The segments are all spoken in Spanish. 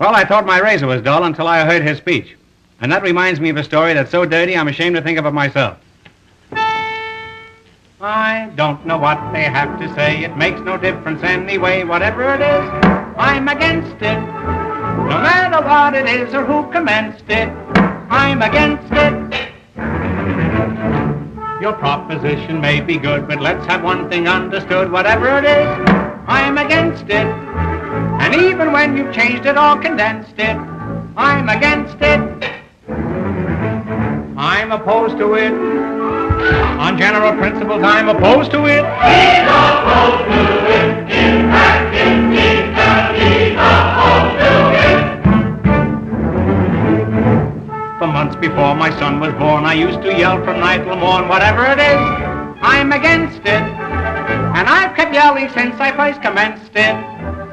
Well, I thought my razor was dull until I heard his speech. And that reminds me of a story that's so dirty I'm ashamed to think of it myself. I don't know what they have to say. It makes no difference anyway. Whatever it is, I'm against it. No matter what it is or who commenced it, I'm against it. Your proposition may be good, but let's have one thing understood. Whatever it is, I'm against it. And even when you've changed it or condensed it, I'm against it. I'm opposed to it. On general principles, I'm opposed to it. He's opposed to it. In fact, indeed, that he's opposed to it. For months before my son was born, I used to yell from night till morn, whatever it is, I'm against it. And I've kept yelling since I first commenced it.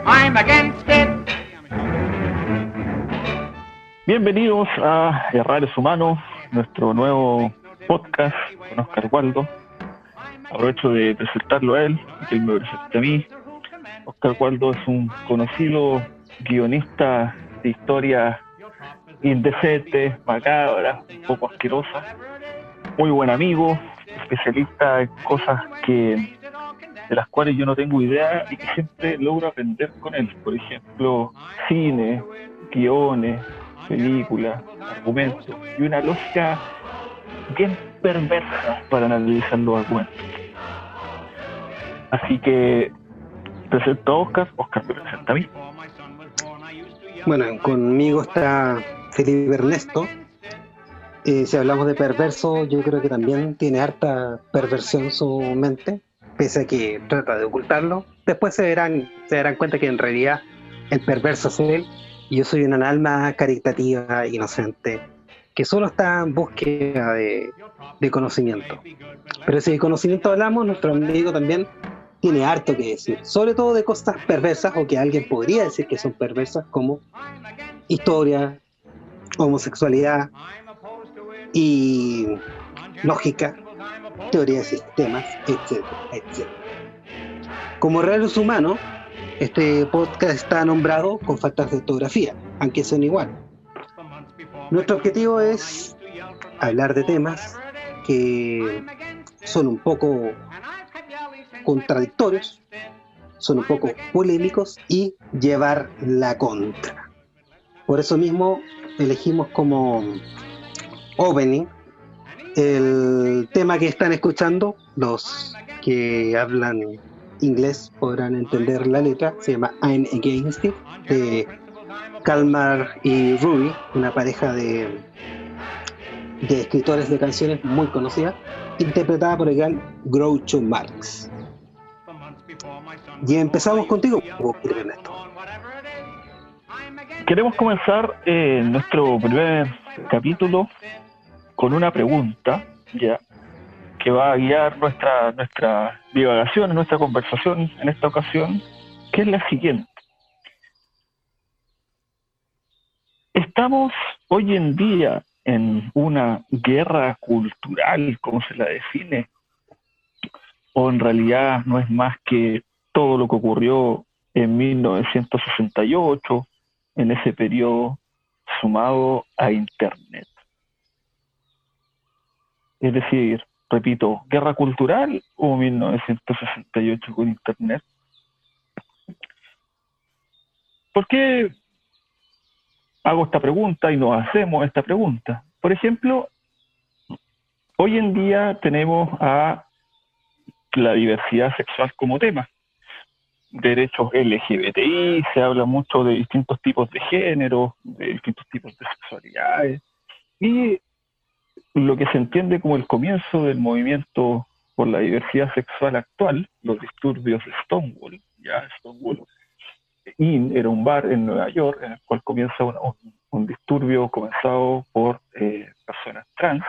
I'm against it. Bienvenidos a Errores Humanos, nuestro nuevo podcast con Oscar Waldo. Aprovecho de presentarlo a él que él me presente a mí. Oscar Waldo es un conocido guionista de historias indecentes, macabras, un poco asquerosas. Muy buen amigo, especialista en cosas que de las cuales yo no tengo idea y que siempre logro aprender con él. Por ejemplo, cine, guiones, películas, argumentos y una lógica bien perversa para analizar los argumentos. Así que presento a Oscar, Oscar me presenta a mí. Bueno, conmigo está Felipe Ernesto. Eh, si hablamos de perverso, yo creo que también tiene harta perversión su mente, pese a que trata de ocultarlo. Después se verán, se darán cuenta que en realidad el perverso es él yo soy una alma caritativa, inocente, que solo está en búsqueda de conocimiento. Pero si de conocimiento hablamos, nuestro amigo también tiene harto que decir, sobre todo de cosas perversas o que alguien podría decir que son perversas, como historia, homosexualidad y lógica, teoría de sistemas, etcétera, etcétera. Como raros humanos, este podcast está nombrado con faltas de ortografía, aunque son igual. Nuestro objetivo es hablar de temas que son un poco contradictorios, son un poco polémicos y llevar la contra. Por eso mismo elegimos como opening el tema que están escuchando, los que hablan inglés podrán entender la letra, se llama I'm Against It, de Kalmar y Ruby, una pareja de, de escritores de canciones muy conocida, interpretada por el gran Groucho Marx. Y empezamos contigo, Ernesto. Queremos comenzar eh, nuestro primer capítulo con una pregunta, ya, que va a guiar nuestra, nuestra divagación, nuestra conversación en esta ocasión, que es la siguiente. Estamos hoy en día en una guerra cultural, como se la define, o en realidad no es más que todo lo que ocurrió en 1968, en ese periodo, sumado a Internet. Es decir, repito, guerra cultural o 1968 con Internet. ¿Por qué hago esta pregunta y nos hacemos esta pregunta? Por ejemplo, hoy en día tenemos a la diversidad sexual como tema. Derechos LGBTI, se habla mucho de distintos tipos de género, de distintos tipos de sexualidades. Y lo que se entiende como el comienzo del movimiento por la diversidad sexual actual, los disturbios de Stonewall, ya Stonewall Inn era un bar en Nueva York en el cual comienza un, disturbio comenzado por eh, personas trans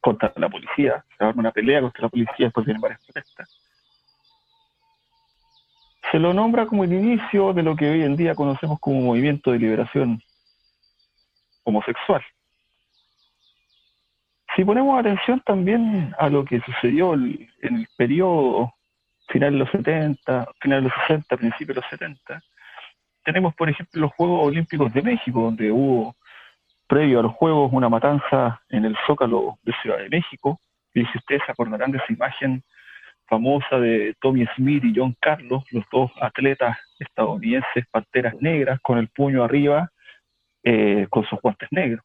contra la policía, se arma una pelea contra la policía, después vienen varias protestas. Se lo nombra como el inicio de lo que hoy en día conocemos como movimiento de liberación homosexual. Si ponemos atención también a lo que sucedió en el periodo final de los 70, final de los 60, principios de los 70, tenemos, por ejemplo, los Juegos Olímpicos de México, donde hubo, previo a los Juegos, una matanza en el Zócalo de Ciudad de México. Y si ustedes se acordarán de esa imagen famosa de Tommy Smith y John Carlos, los dos atletas estadounidenses, panteras negras, con el puño arriba, eh, con sus guantes negros.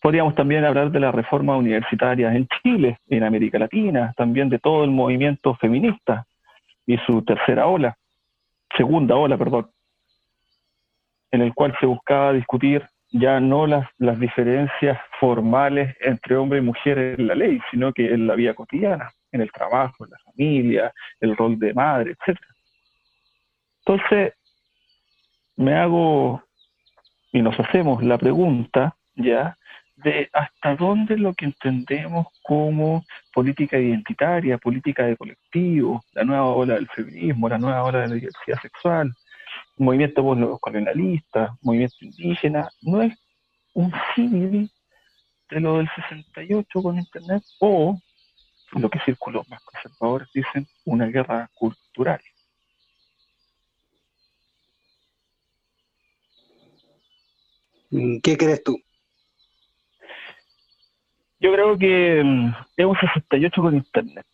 Podríamos también hablar de la reforma universitaria en Chile, en América Latina, también de todo el movimiento feminista y su tercera ola, segunda ola, perdón, en el cual se buscaba discutir ya no las, las diferencias formales entre hombre y mujer en la ley, sino que en la vida cotidiana, en el trabajo, en la familia, el rol de madre, etc. Entonces, me hago y nos hacemos la pregunta ya de hasta dónde lo que entendemos como política identitaria, política de colectivo, la nueva ola del feminismo, la nueva ola de la diversidad sexual, movimiento colonialista, movimiento indígena, no es un símil de lo del 68 con Internet o lo que círculos más conservadores dicen una guerra cultural. ¿Qué crees tú? Yo creo que mm, es un 68 con internet,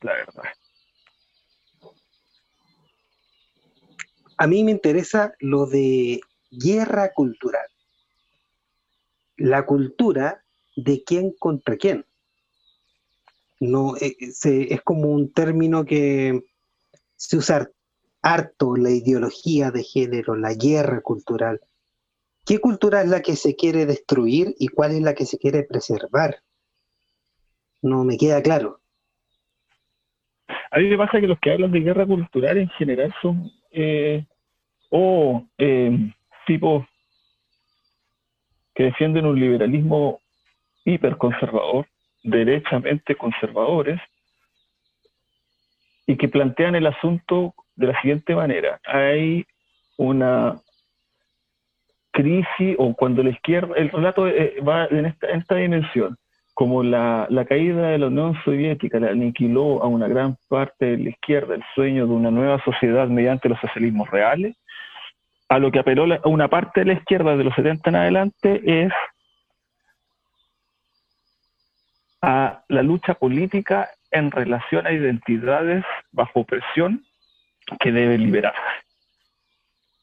la verdad. A mí me interesa lo de guerra cultural. La cultura de quién contra quién. No, eh, es como un término que se usa harto la ideología de género, la guerra cultural. ¿Qué cultura es la que se quiere destruir y cuál es la que se quiere preservar? No me queda claro. A mí me pasa que los que hablan de guerra cultural en general son eh, o eh, tipos que defienden un liberalismo hiperconservador, derechamente conservadores, y que plantean el asunto de la siguiente manera. Hay una crisis o cuando la izquierda, el relato eh, va en esta, en esta dimensión, como la, la, caída de la Unión Soviética le aniquiló a una gran parte de la izquierda el sueño de una nueva sociedad mediante los socialismos reales, a lo que apeló a una parte de la izquierda de los 70 en adelante es a la lucha política en relación a identidades bajo presión que deben liberarse.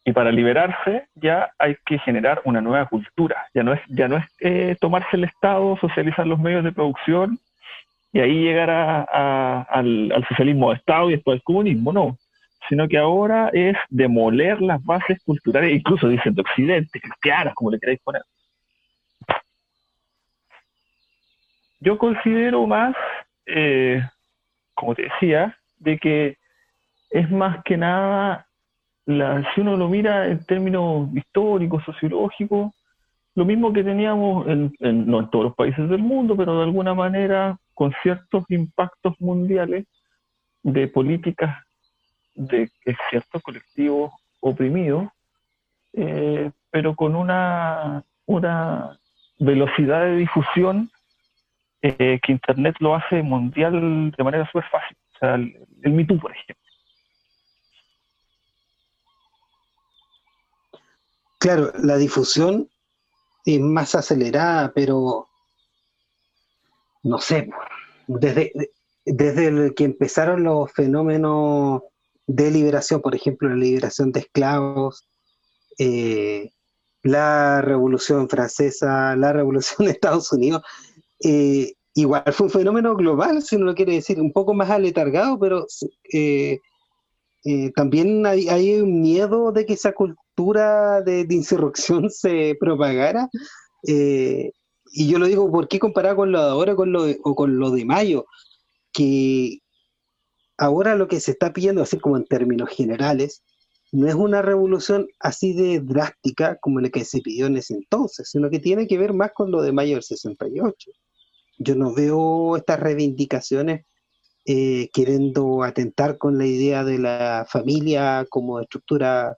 Y para liberarse ya hay que generar una nueva cultura. Ya no es, ya no es eh, tomarse el Estado, socializar los medios de producción y ahí llegar al, socialismo de Estado y después al comunismo, no. Sino que ahora es demoler las bases culturales, incluso dicen de Occidente, cristianas, como le queráis poner. Yo considero más, eh, como te decía, de que es más que nada si uno lo mira en términos históricos, sociológicos, lo mismo que teníamos en, no en todos los países del mundo, pero de alguna manera con ciertos impactos mundiales de políticas de ciertos colectivos oprimidos, eh, pero con una, una velocidad de difusión eh, que Internet lo hace mundial de manera súper fácil. O sea, el, el Me por ejemplo. Claro, la difusión es más acelerada, pero no sé, desde, desde que empezaron los fenómenos de liberación, por ejemplo, la liberación de esclavos, eh, la Revolución Francesa, la Revolución de Estados Unidos, eh, igual fue un fenómeno global, si uno lo quiere decir, un poco más aletargado, pero eh, también hay, un miedo de que esa cultura de, insurrección se propagara. Eh, y yo lo digo, ¿por qué comparado con lo de ahora con lo o con lo de mayo? Que ahora lo que se está pidiendo, así como en términos generales, no es una revolución así de drástica como la que se pidió en ese entonces, sino que tiene que ver más con lo de mayo del 68. Yo no veo estas reivindicaciones eh, queriendo atentar con la idea de la familia como estructura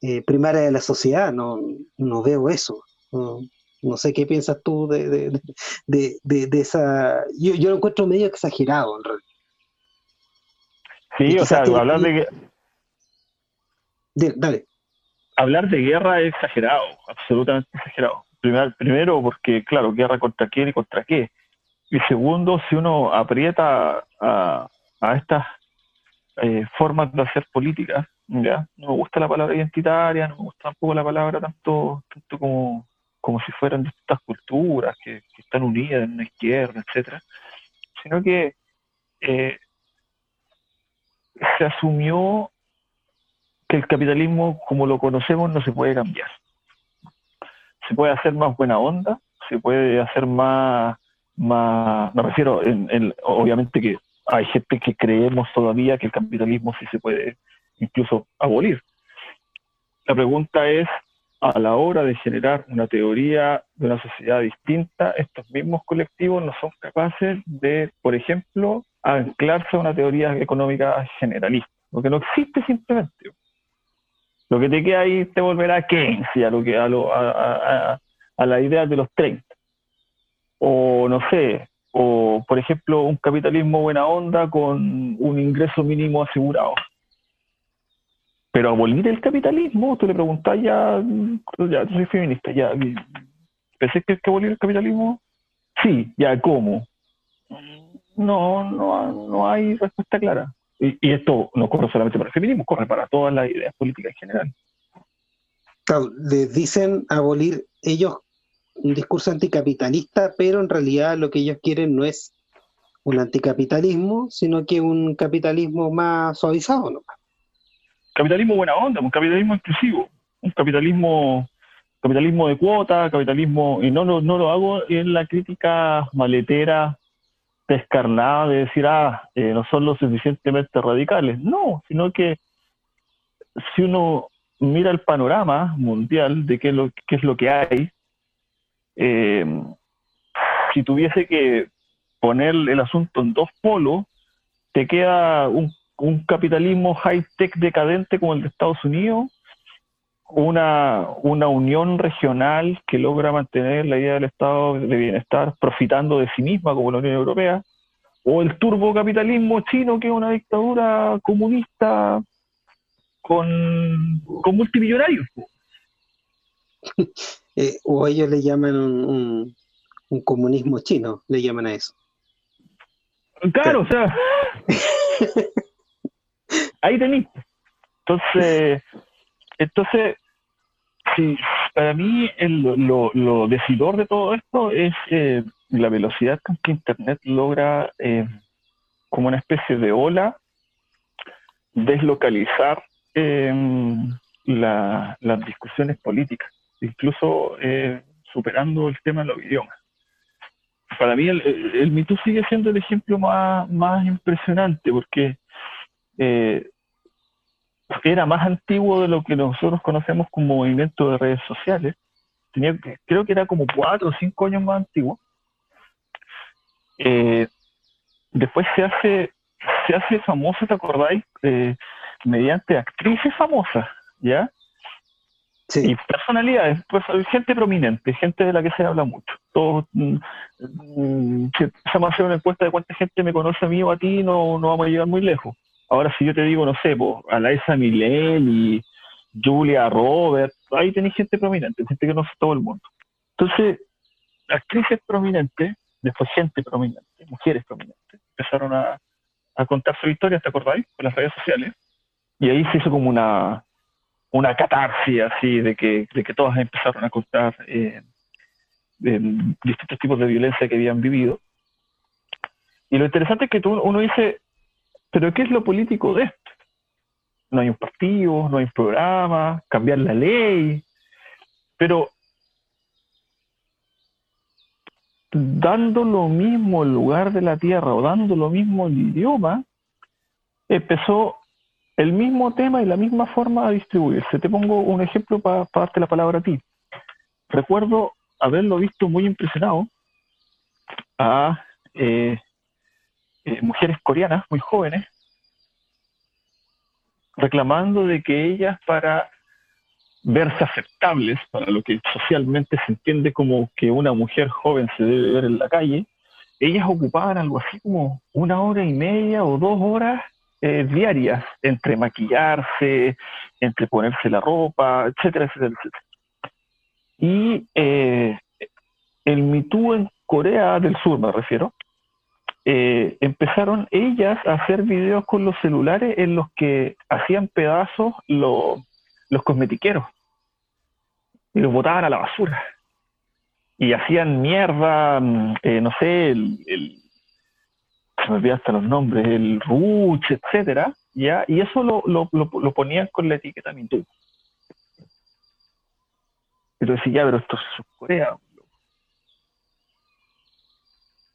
eh, primaria de la sociedad, no, no veo eso. No, sé qué piensas tú de, de, esa... Yo, yo, lo encuentro medio exagerado, en realidad. Sí, o sea, hablar de que... dale. Hablar de guerra es exagerado, absolutamente exagerado. primero porque, claro, guerra contra quién y contra qué. Y segundo, si uno aprieta a, estas eh, formas de hacer política, ¿ya? no me gusta la palabra identitaria, no me gusta tampoco la palabra tanto, tanto como, como si fueran distintas culturas que, están unidas en una izquierda, etcétera, sino que eh, se asumió que el capitalismo como lo conocemos no se puede cambiar. Se puede hacer más buena onda, se puede hacer más, más me refiero, en, obviamente que hay gente que creemos todavía que el capitalismo sí se puede incluso abolir. La pregunta es, a la hora de generar una teoría de una sociedad distinta, estos mismos colectivos no son capaces de, por ejemplo, anclarse a una teoría económica generalista, porque no existe simplemente. Lo que te queda ahí te volverá a Keynes a, lo que, a, a, a la idea de los 30. O no sé, o por ejemplo un capitalismo buena onda con un ingreso mínimo asegurado. Pero abolir el capitalismo, tú le preguntas ya, ya, soy feminista, ya, ¿pensé que hay que abolir el capitalismo? Sí, ya, ¿cómo? No, no, no hay respuesta clara. Y, esto no corre solamente para el feminismo, corre para todas las ideas políticas en general. Les dicen abolir ellos un discurso anticapitalista, pero en realidad lo que ellos quieren no es un anticapitalismo, sino que un capitalismo más suavizado, ¿no? capitalismo buena onda, un capitalismo inclusivo, un capitalismo capitalismo de cuota, capitalismo, y no, no, no lo hago en la crítica maletera descarnada de decir, ah, eh, no son lo suficientemente radicales. No, sino que si uno mira el panorama mundial de qué es lo, qué es lo que hay, eh, si tuviese que poner el asunto en dos polos, te queda un un capitalismo high-tech decadente como el de Estados Unidos, una, una unión regional que logra mantener la idea del estado de bienestar profitando de sí misma como la Unión Europea, o el turbocapitalismo chino que es una dictadura comunista con, con multimillonarios. Eh, o ellos le llaman un, un, comunismo chino, le llaman a eso. Claro, o sea, ahí tenéis. Entonces, entonces sí, para mí lo, decidor de todo esto es eh, la velocidad con que Internet logra, eh, como una especie de ola, deslocalizar em, las discusiones políticas, incluso eh, superando el tema de los idiomas. Para mí el, el, sigue siendo el ejemplo más, más impresionante porque eh, era más antiguo de lo que nosotros conocemos como movimiento de redes sociales. Tenía, creo que era como cuatro o cinco años más antiguo. Eh, después se hace, se hace famoso, ¿te acordáis? Eh, mediante actrices famosas, ¿ya? Y personalidades, pues gente prominente, gente de la que se habla mucho. Todos, mm, mm, si empezamos a hacer una encuesta de cuánta gente me conoce a mí o a ti, no, no vamos a llegar muy lejos. Ahora, si yo te digo, no sé, pues, Alaisa y Julia Roberts, ahí tenéis gente prominente, gente que no sé todo el mundo. Entonces, actrices prominentes, después gente prominente, mujeres prominentes, empezaron a, contar su historia, ¿te acordáis? Por las redes sociales. Y ahí se hizo como una, una catarsis así de que, de que todas empezaron a contar eh, distintos tipos de violencia que habían vivido. Y lo interesante es que tú, uno dice, pero ¿qué es lo político de esto? No hay un partido, no hay un programa, cambiar la ley, pero dando lo mismo el lugar de la tierra o dando lo mismo el idioma, empezó el mismo tema y la misma forma de distribuirse. Te pongo un ejemplo para darte la palabra a ti. Recuerdo haberlo visto muy impresionado a eh, eh, mujeres coreanas muy jóvenes reclamando de que ellas para verse aceptables para lo que socialmente se entiende como que una mujer joven se debe ver en la calle, ellas ocupaban algo así como una hora y media o dos horas eh, diarias, entre maquillarse, entre ponerse la ropa, etcétera, etcétera, etcétera. Y eh, el en Corea del Sur, me refiero, eh, empezaron ellas a hacer videos con los celulares en los que hacían pedazos los cosmetiqueros y los botaban a la basura. Y hacían mierda, mm, eh, no sé, el, se me olvidan hasta los nombres, el Ruch, etcétera, ¿ya? Y eso lo, lo, lo, ponían con la etiqueta MeToo. Pero decía, ya, pero esto es Corea,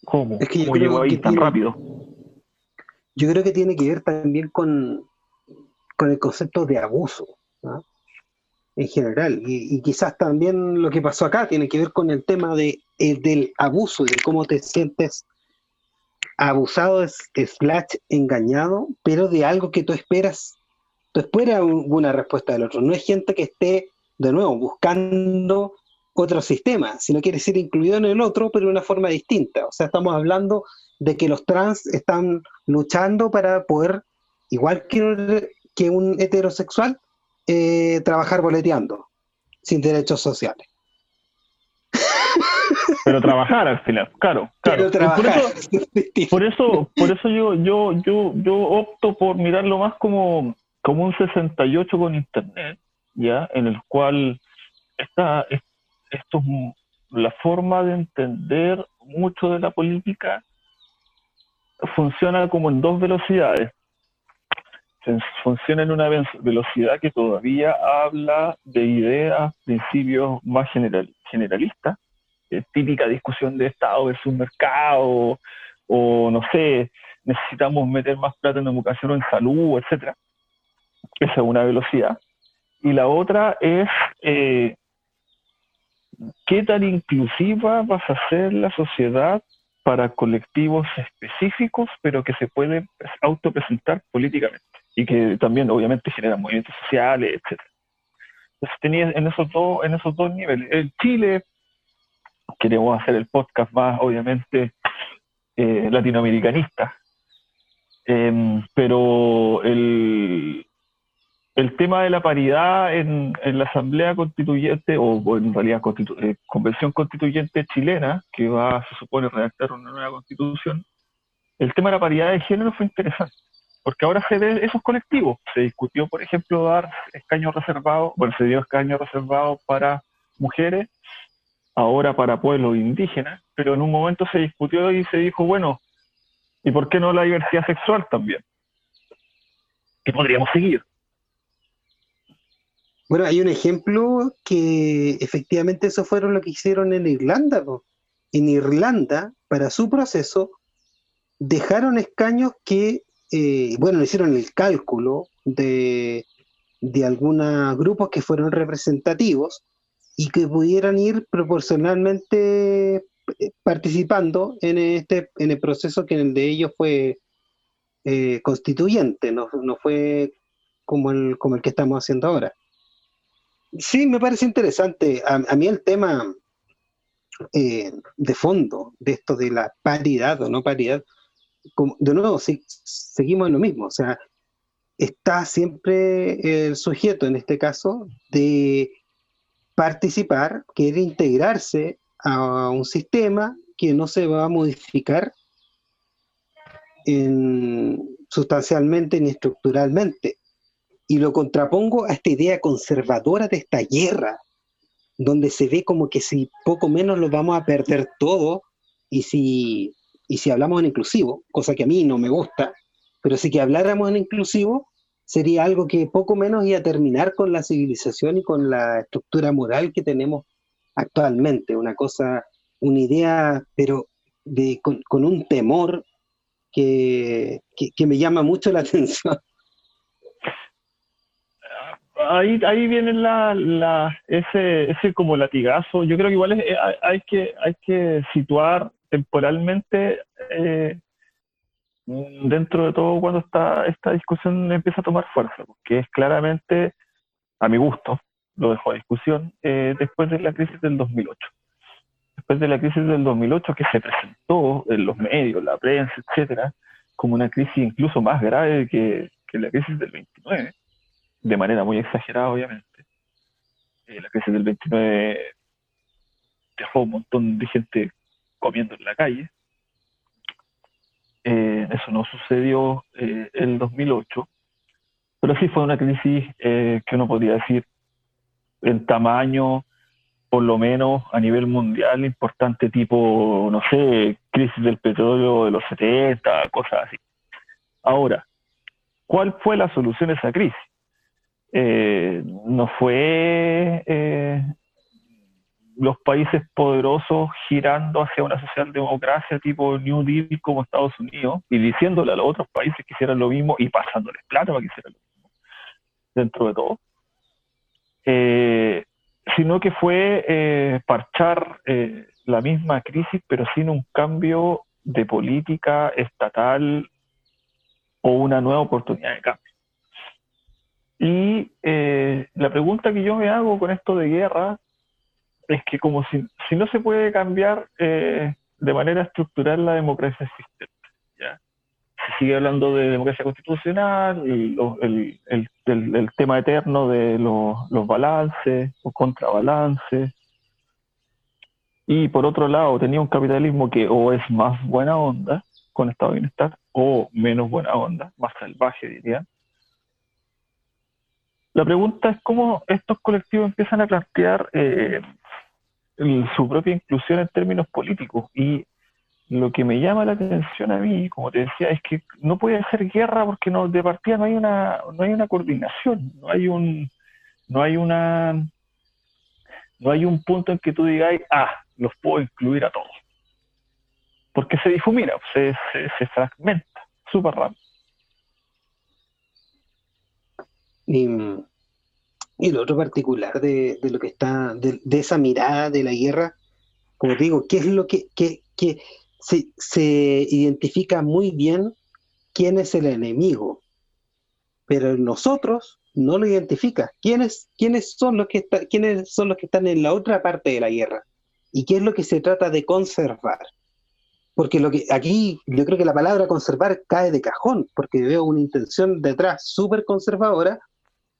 ¿Cómo? Es que llegó ahí tan rápido? Yo creo que tiene que ver también con, con el concepto de abuso, en general. Y, quizás también lo que pasó acá tiene que ver con el tema de, del abuso de cómo te sientes abusado, slash engañado, pero de algo que tú esperas. Tú esperas una respuesta del otro. No es gente que esté, de nuevo, buscando otro sistema, si no quiere ser incluido en el otro, pero de una forma distinta. O sea, estamos hablando de que los trans están luchando para poder, igual que, que un heterosexual, eh, trabajar boleteando, sin derechos sociales. Pero trabajar al final, claro, claro. Por eso, por eso, yo, yo, yo, yo opto por mirarlo más como, como un 68 con internet, ya, en el cual está, esto es la forma de entender mucho de la política funciona como en dos velocidades. Funciona en una velocidad que todavía habla de ideas, principios más general, generalistas, típica discusión de Estado versus mercado, o no sé, necesitamos meter más plata en educación o en salud, etcétera. Esa es una velocidad. Y la otra es eh, ¿qué tan inclusiva vas a ser la sociedad para colectivos específicos, pero que se pueden autopresentar políticamente y que también obviamente generan movimientos sociales, etcétera? Entonces tenía en esos dos, en esos dos niveles. En Chile queremos hacer el podcast más, obviamente, eh, latinoamericanista. Em, pero el, tema de la paridad en, la Asamblea Constituyente, o, en realidad eh, Convención Constituyente chilena, que va, se supone, redactar una nueva constitución, el tema de la paridad de género fue interesante, porque ahora se ve esos colectivos. Se discutió, por ejemplo, dar escaños reservados, bueno, se dio escaños reservados para mujeres, ahora para pueblos indígenas, pero en un momento se discutió y se dijo, bueno, ¿y por qué no la diversidad sexual también? ¿Qué podríamos seguir? Bueno, hay un ejemplo que efectivamente eso fueron lo que hicieron en Irlanda. En Irlanda, para su proceso, dejaron escaños que, eh, bueno, hicieron el cálculo de, de algunos grupos que fueron representativos y que pudieran ir proporcionalmente eh, participando en este en el proceso que en el de ellos fue eh, constituyente, no, no fue como el, como el que estamos haciendo ahora. Sí, me parece interesante. A, mí el tema eh, de fondo de esto de la paridad o no paridad, de nuevo, seguimos en lo mismo. O sea, está siempre el sujeto, en este caso, de participar, quiere integrarse a un sistema que no se va a modificar sustancialmente ni estructuralmente. Y lo contrapongo a esta idea conservadora de esta guerra, donde se ve como que si poco menos lo vamos a perder todo, y si, y si hablamos en inclusivo, cosa que a mí no me gusta, pero si que habláramos en inclusivo, sería algo que poco menos iba a terminar con la civilización y con la estructura moral que tenemos actualmente, una cosa, una idea, pero de, con, un temor que, que me llama mucho la atención ahí, ahí viene la, la, ese, ese como latigazo. Yo creo que igual es, hay, que, hay que situar temporalmente eh, dentro de todo cuando está, esta discusión empieza a tomar fuerza, porque es claramente, a mi gusto, lo dejo a discusión, eh, después de la crisis del 2008. Después de la crisis del 2008 que se presentó en los medios, la prensa, etcétera, como una crisis incluso más grave que, la crisis del 29, de manera muy exagerada, obviamente. Eh, la crisis del 29 dejó un montón de gente comiendo en la calle. Eh, eso no sucedió en el 2008, pero sí fue una crisis que uno podría decir en tamaño, por lo menos a nivel mundial, importante tipo, no sé, crisis del petróleo de los 70, cosas así. Ahora, ¿cuál fue la solución a esa crisis? Eh, no fue eh, los países poderosos girando hacia una socialdemocracia tipo New Deal como Estados Unidos y diciéndole a los otros países que hicieran lo mismo y pasándoles plata para que hicieran lo mismo dentro de todo. Eh, sino que fue eh, parchar eh, la misma crisis, pero sin un cambio de política estatal o una nueva oportunidad de cambio. Y la pregunta que yo me hago con esto de guerra es que como si, si no se puede cambiar de manera estructural la democracia existente, sigue hablando de democracia constitucional, el, el, tema eterno de los, los balances o contrabalances. Y por otro lado, tenía un capitalismo que o es más buena onda con estado de bienestar o menos buena onda, más salvaje diría. La pregunta es cómo estos colectivos empiezan a plantear eh, su propia inclusión en términos políticos y lo que me llama la atención a mí, como te decía, es que no puede ser guerra porque no, de partida no hay una, no hay una coordinación, no hay un, no hay una, no hay un punto en que tú digas, ah, los puedo incluir a todos. Porque se difumina, se, se, fragmenta súper rápido. Y, lo otro particular de, de lo que está, de, de, esa mirada de la guerra, como digo, ¿qué es lo que, que, que se, identifica muy bien quién es el enemigo, pero nosotros no lo identifica. ¿Quiénes, quiénes, son los que ¿Quiénes son los que están en la otra parte de la guerra? ¿Y qué es lo que se trata de conservar? Porque lo que aquí yo creo que la palabra conservar cae de cajón, porque veo una intención detrás súper conservadora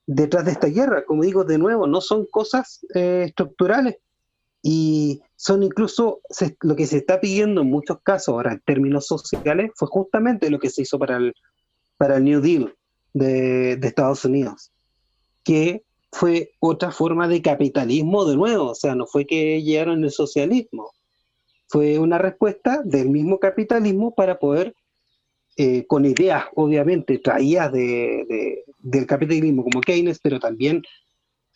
detrás de esta guerra. Como digo, de nuevo, no son cosas eh, estructurales, y son incluso lo que se está pidiendo en muchos casos ahora en términos sociales fue justamente lo que se hizo para el, para el New Deal de, de Estados Unidos, que fue otra forma de capitalismo de nuevo, o sea, no fue que llegaron el socialismo, fue una respuesta del mismo capitalismo para poder, eh, con ideas obviamente traídas de, de, del capitalismo como Keynes, pero también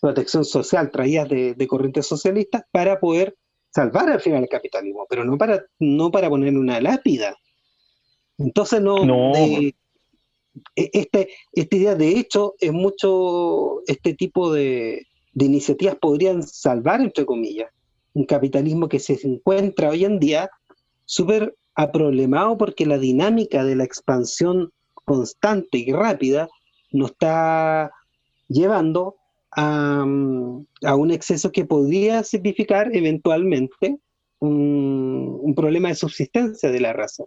protección social traídas de, corrientes socialistas para poder salvar al final el capitalismo, pero no para, no para poner una lápida. Entonces no, e, este, esta idea de hecho es mucho, este tipo de, de iniciativas podrían salvar, entre comillas, un capitalismo que se encuentra hoy en día súper aproblemado porque la dinámica de la expansión constante y rápida nos está llevando a, un exceso que podría significar eventualmente un, problema de subsistencia de la raza.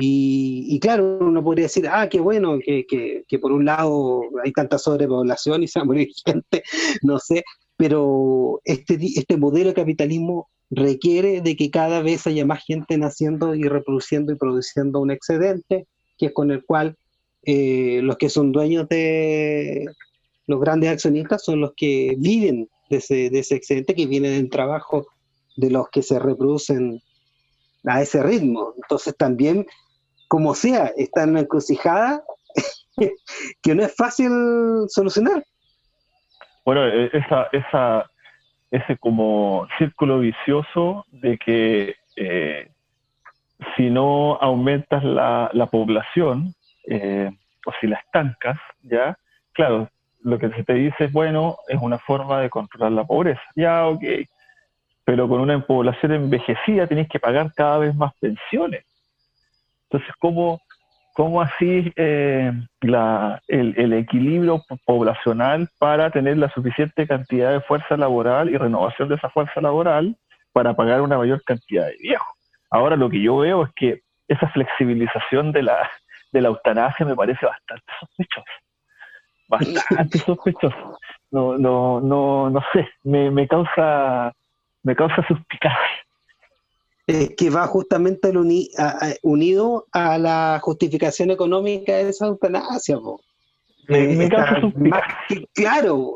Y, claro, uno podría decir, ah, qué bueno que, que, por un lado hay tanta sobrepoblación y se va a morir gente, no sé, pero este, este modelo de capitalismo requiere de que cada vez haya más gente naciendo y reproduciendo y produciendo un excedente, que es con el cual eh, los que son dueños de, los grandes accionistas son los que viven de ese, de ese excedente que viene del trabajo de los que se reproducen a ese ritmo. Entonces también, como sea, está en una encrucijada que no es fácil solucionar. Bueno, e, esa, esa, ese como círculo vicioso de que eh, si no aumentas la, la población eh, o si la estancas, ya, claro, lo que se te dice es, bueno, es una forma de controlar la pobreza. Ya, ok. Pero con una población envejecida tienes que pagar cada vez más pensiones. Entonces, ¿cómo, cómo así eh, la, el, el, equilibrio poblacional para tener la suficiente cantidad de fuerza laboral y renovación de esa fuerza laboral para pagar una mayor cantidad de viejos? Ahora lo que yo veo es que esa flexibilización de la, de la eutanasia me parece bastante sospechosa. Bastante sospechosa. No, no, no, no sé, me, me causa, me causa suspicacia. Es que va justamente unido a la justificación económica de esa eutanasia. Me, causa suspicacia. claro.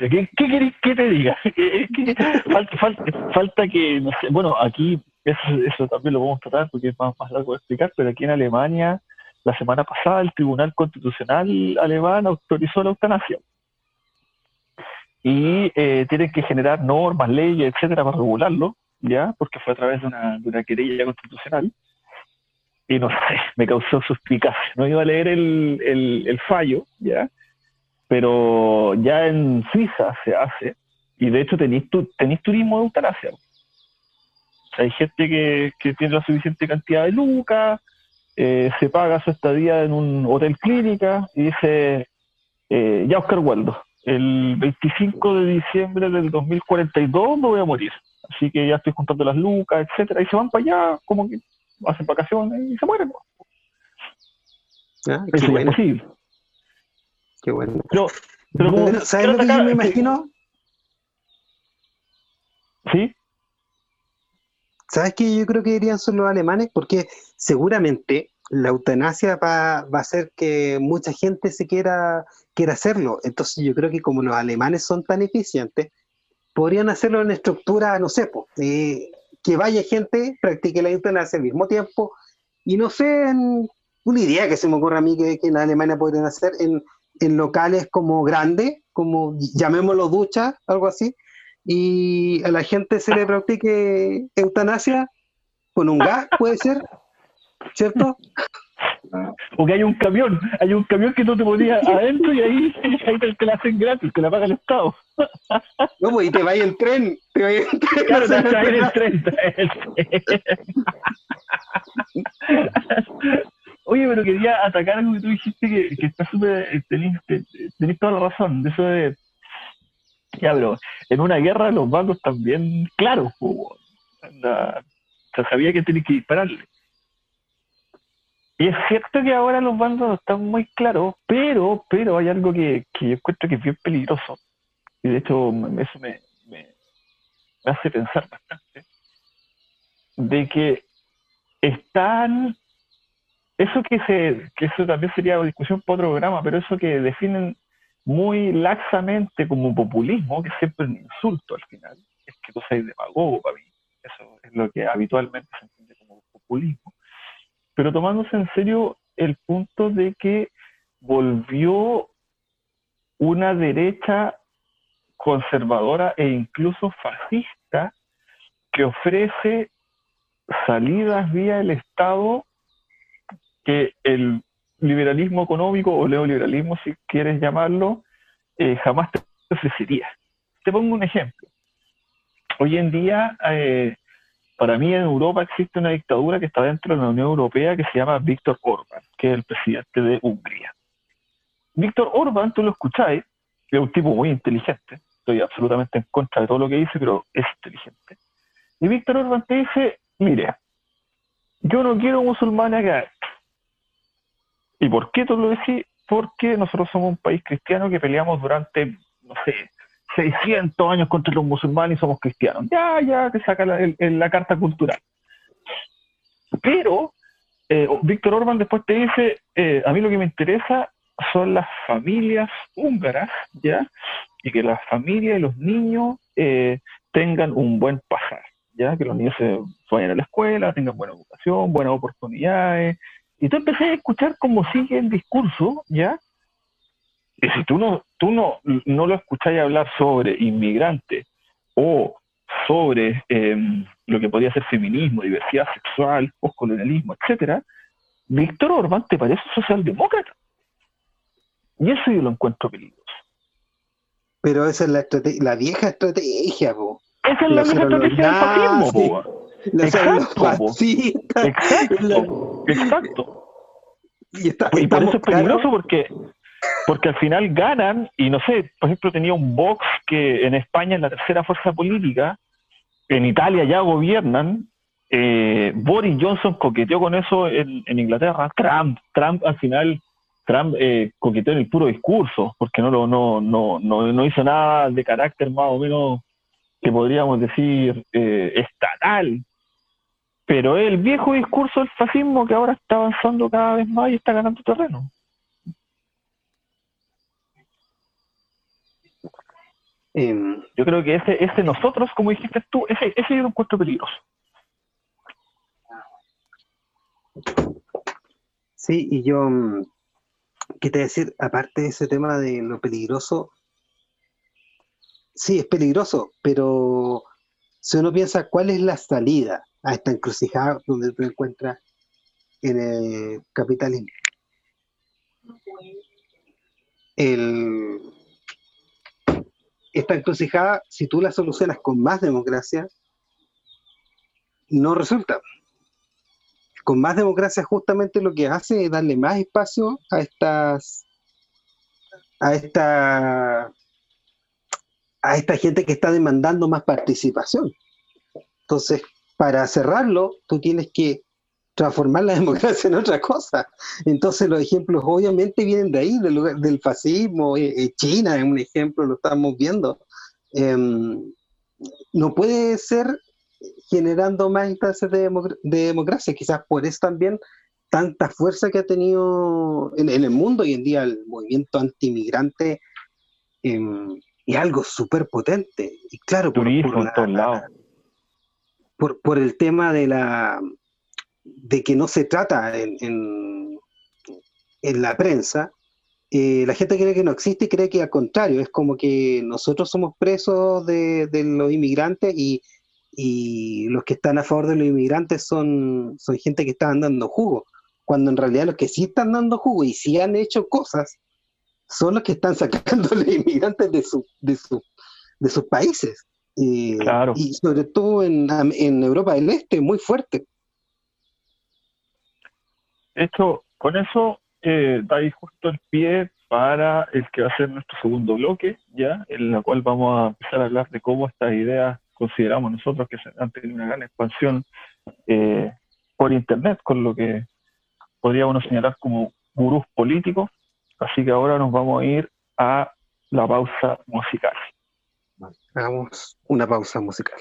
¿Qué, qué que te diga? falta, falta, que, no sé, bueno, aquí eso, eso también lo vamos a tratar porque es más, largo de explicar, pero aquí en Alemania, la semana pasada, el Tribunal Constitucional alemán autorizó la eutanasia. Y eh, tienen que generar normas, leyes, etcétera, para regularlo, ¿ya? Porque fue a través de una, de una querella constitucional. Y no sé, me causó suspicacia. No iba a leer el, el, fallo, ¿ya? pero ya en Suiza se hace, y de hecho tenéis, tu, turismo de eutanasia. Hay gente que, tiene la suficiente cantidad de lucas, eh, se paga su estadía en un hotel clínica y dice, eh, ya Oscar Waldo, el 25 de diciembre del 2042 no voy a morir. Así que ya estoy juntando las lucas, etcétera, y se van para allá, como que hacen vacaciones y se mueren. Ah, Eso es posible. Qué bueno. Pero, ¿Sabes lo que yo me imagino? ¿Sí? ¿Sabes qué? Yo creo que dirían son los alemanes, porque seguramente la eutanasia va, a hacer que mucha gente se quiera, hacerlo. Entonces yo creo que como los alemanes son tan eficientes, podrían hacerlo en estructura, no sé, eh, que vaya gente, practique la eutanasia al mismo tiempo, y no sé, en, una idea que se me ocurre a mí que, en Alemania podrían hacer en, en locales como grandes, como llamémoslo ducha, algo así, y a la gente se le practique eutanasia con un gas, puede ser, ¿cierto? O que hay un camión, hay un camión que no te podía adentro y ahí, ahí te, la hacen gratis, te la paga el Estado. No, pues y te vaya el tren, te vaya el tren. Claro, te va el tren. Oye, pero quería atacar algo que tú dijiste que, que está súper. Eh, tenés, toda la razón. De eso de. Ya, pero en una guerra los bandos también, claro, o sea, sabía que tenía que dispararle. Y es cierto que ahora los bandos están muy claros, pero, pero hay algo que, que yo encuentro que es bien peligroso. Y de hecho, eso me, hace pensar bastante. De que están eso que se, que eso también sería discusión para otro programa, pero eso que definen muy laxamente como populismo, que siempre es un insulto al final, es que tú seas demagogo para mí. Eso es lo que habitualmente se entiende como populismo. Pero tomándose en serio el punto de que volvió una derecha conservadora e incluso fascista que ofrece salidas vía el Estado que el liberalismo económico o neoliberalismo, si quieres llamarlo, eh, jamás te ofrecería. Te pongo un ejemplo. Hoy en día, eh, para mí en Europa existe una dictadura que está dentro de la Unión Europea que se llama Víctor Orban, que es el presidente de Hungría. Víctor Orban, tú lo escucháis, es un tipo muy inteligente, estoy absolutamente en contra de todo lo que dice, pero es inteligente. Y Víctor Orban te dice, mire, yo no quiero musulmanes acá, ¿Y por qué tú lo decís? Porque nosotros somos un país cristiano que peleamos durante, no sé, 600 años contra los musulmanes y somos cristianos. Ya, ya, te saca la, la carta cultural. Pero eh, Víctor Orban después te dice, eh, a mí lo que me interesa son las familias húngaras, ¿ya? Y que las familias y los niños eh, tengan un buen pasar, ¿ya? Que los niños se vayan a la escuela, tengan buena educación, buenas oportunidades, y tú empecé a escuchar cómo sigue el discurso, ¿ya? Y si tú no, tú no, no lo escucháis hablar sobre inmigrantes o sobre em, lo que podría ser feminismo, diversidad sexual, postcolonialismo, etcétera, Víctor Orbán te parece socialdemócrata. Y eso yo lo encuentro peligroso. Pero esa es la, la vieja estrategia, po. Esa es la, vieja estrategia del fascismo, po. Exacto, exacto, exacto. Y, por eso es peligroso porque, porque al final ganan, y no sé, por ejemplo, tenía un Vox que en España es la tercera fuerza política, en Italia ya gobiernan, Eh, Boris Johnson coqueteó con eso en, Inglaterra. Trump, Trump al final, Trump eh, coqueteó en el puro discurso, porque no, no, no, no, no hizo nada de carácter más o menos que podríamos decir eh, estatal. Pero el viejo discurso del fascismo que ahora está avanzando cada vez más y está ganando terreno. Em, yo creo que ese, ese nosotros, como dijiste tú, ese, ese es un encuentro peligroso. Sí, y yo, mm, ¿qué te decir? Aparte de ese tema de lo peligroso, sí, es peligroso, pero si uno piensa cuál es la salida a esta encrucijada donde te encuentras en el capitalismo. El, esta encrucijada, si tú la solucionas con más democracia, no resulta. Con más democracia justamente lo que hace es darle más espacio a estas a esta a esta gente que está demandando más participación. Entonces, para cerrarlo, tú tienes que transformar la democracia en otra cosa. Entonces los ejemplos obviamente vienen de ahí, del, del fascismo, eh, eh, China es un ejemplo, lo estamos viendo. Em, no puede ser generando más instancias de, democracia, quizás por eso también tanta fuerza que ha tenido en, el mundo hoy en día el movimiento antimigrante eh, es algo súper potente. Y claro, por, por, por el tema de la de que no se trata en, en, la prensa, eh, la gente cree que no existe y cree que al contrario, es como que nosotros somos presos de, los inmigrantes y, los que están a favor de los inmigrantes son, son gente que está dando jugo, cuando en realidad los que sí están dando jugo y sí han hecho cosas son los que están sacando a los inmigrantes de, su, de, su, de sus países. Y sobre todo en, en Europa del Este, muy fuerte. Hecho, con eso eh, dais justo el pie para el que va a ser nuestro segundo bloque, ya, en la cual vamos a empezar a hablar de cómo estas ideas consideramos nosotros que han tenido una gran expansión eh, por Internet, con lo que podríamos señalar como gurús políticos. Así que ahora nos vamos a ir a la pausa musical. Hagamos una pausa musical.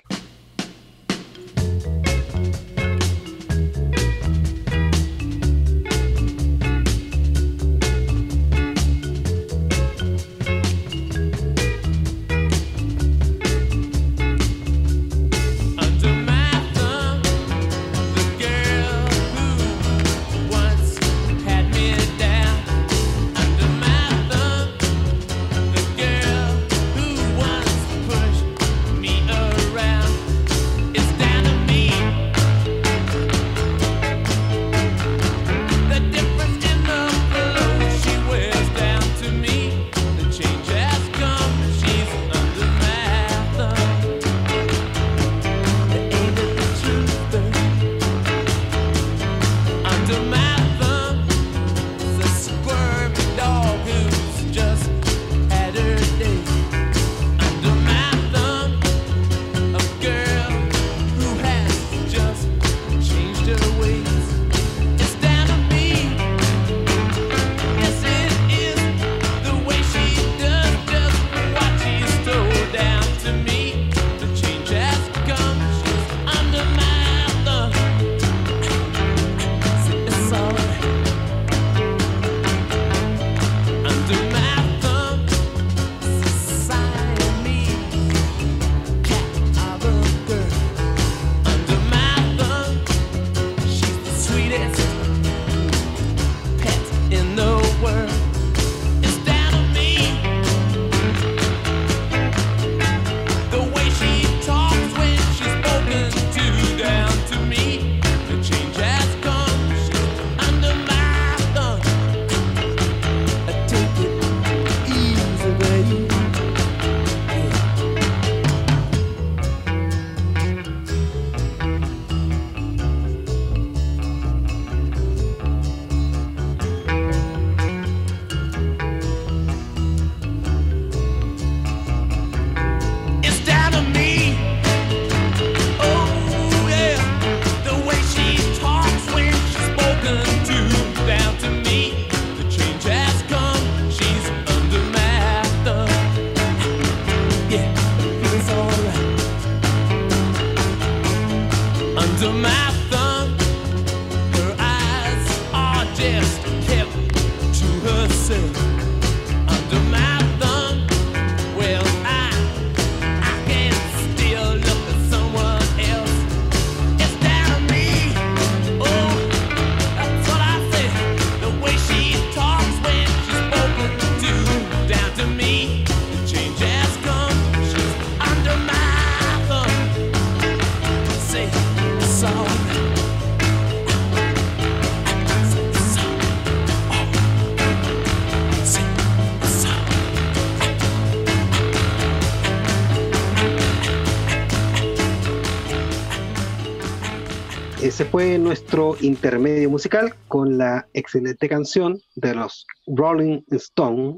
Intermedio musical con la excelente canción de los Rolling Stones,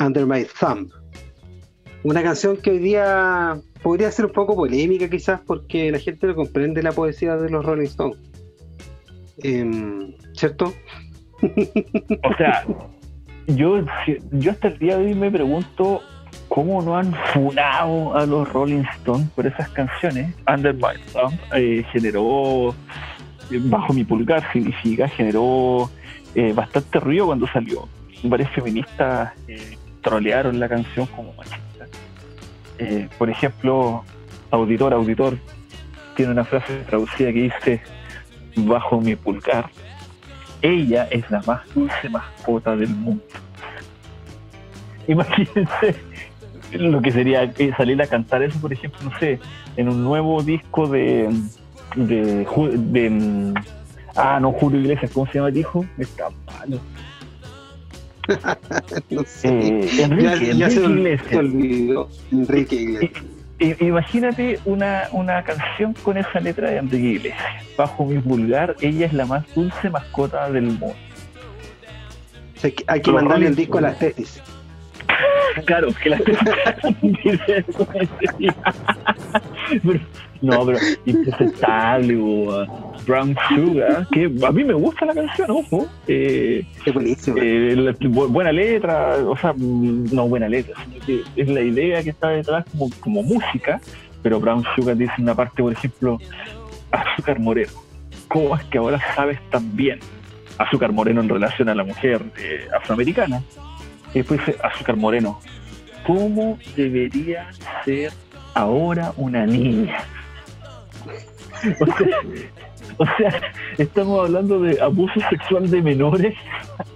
Under My Thumb. Una canción que hoy día podría ser un poco polémica quizás porque la gente no comprende la poesía de los Rolling Stones. Em, ¿Cierto? O sea, yo, yo hasta el día de hoy me pregunto cómo no han funado a los Rolling Stones por esas canciones. Under My Thumb eh, generó, bajo mi pulgar significa, generó eh, bastante ruido cuando salió. Varias feministas trolearon la canción como machista. por ejemplo, auditor, auditor, tiene una frase traducida que dice, bajo mi pulgar, ella es la más dulce mascota del mundo. Imagínense lo que sería salir a cantar eso, por ejemplo, no sé, en un nuevo disco de. De, de, ah, no, Julio Iglesias, ¿cómo se llama el hijo? Está malo. no sé. Eh, Enrique, ya, Enrique se, Iglesias. se olvidó. Enrique Iglesias. Imagínate una, una canción con esa letra de Enrique Iglesias. Bajo mi vulgar, ella es la más dulce mascota del mundo. O sea, que hay que mandarle el disco a las tesis. Claro, que la Pero- No, pero impresentable, bo. Brown Sugar, que a mí me gusta la canción, ojo. Eh, Es buenísimo. eh, la- buena letra, o sea, mm, no buena letra, sino que es la idea que está detrás como, como música, pero Brown Sugar dice una parte, por ejemplo, Azúcar Moreno. ¿Cómo es que ahora sabes tan bien Azúcar Moreno en relación a la mujer eh, afroamericana? Y después dice Azúcar Moreno. ¿Cómo debería ser ahora una niña? O sea, estamos hablando de abuso sexual de menores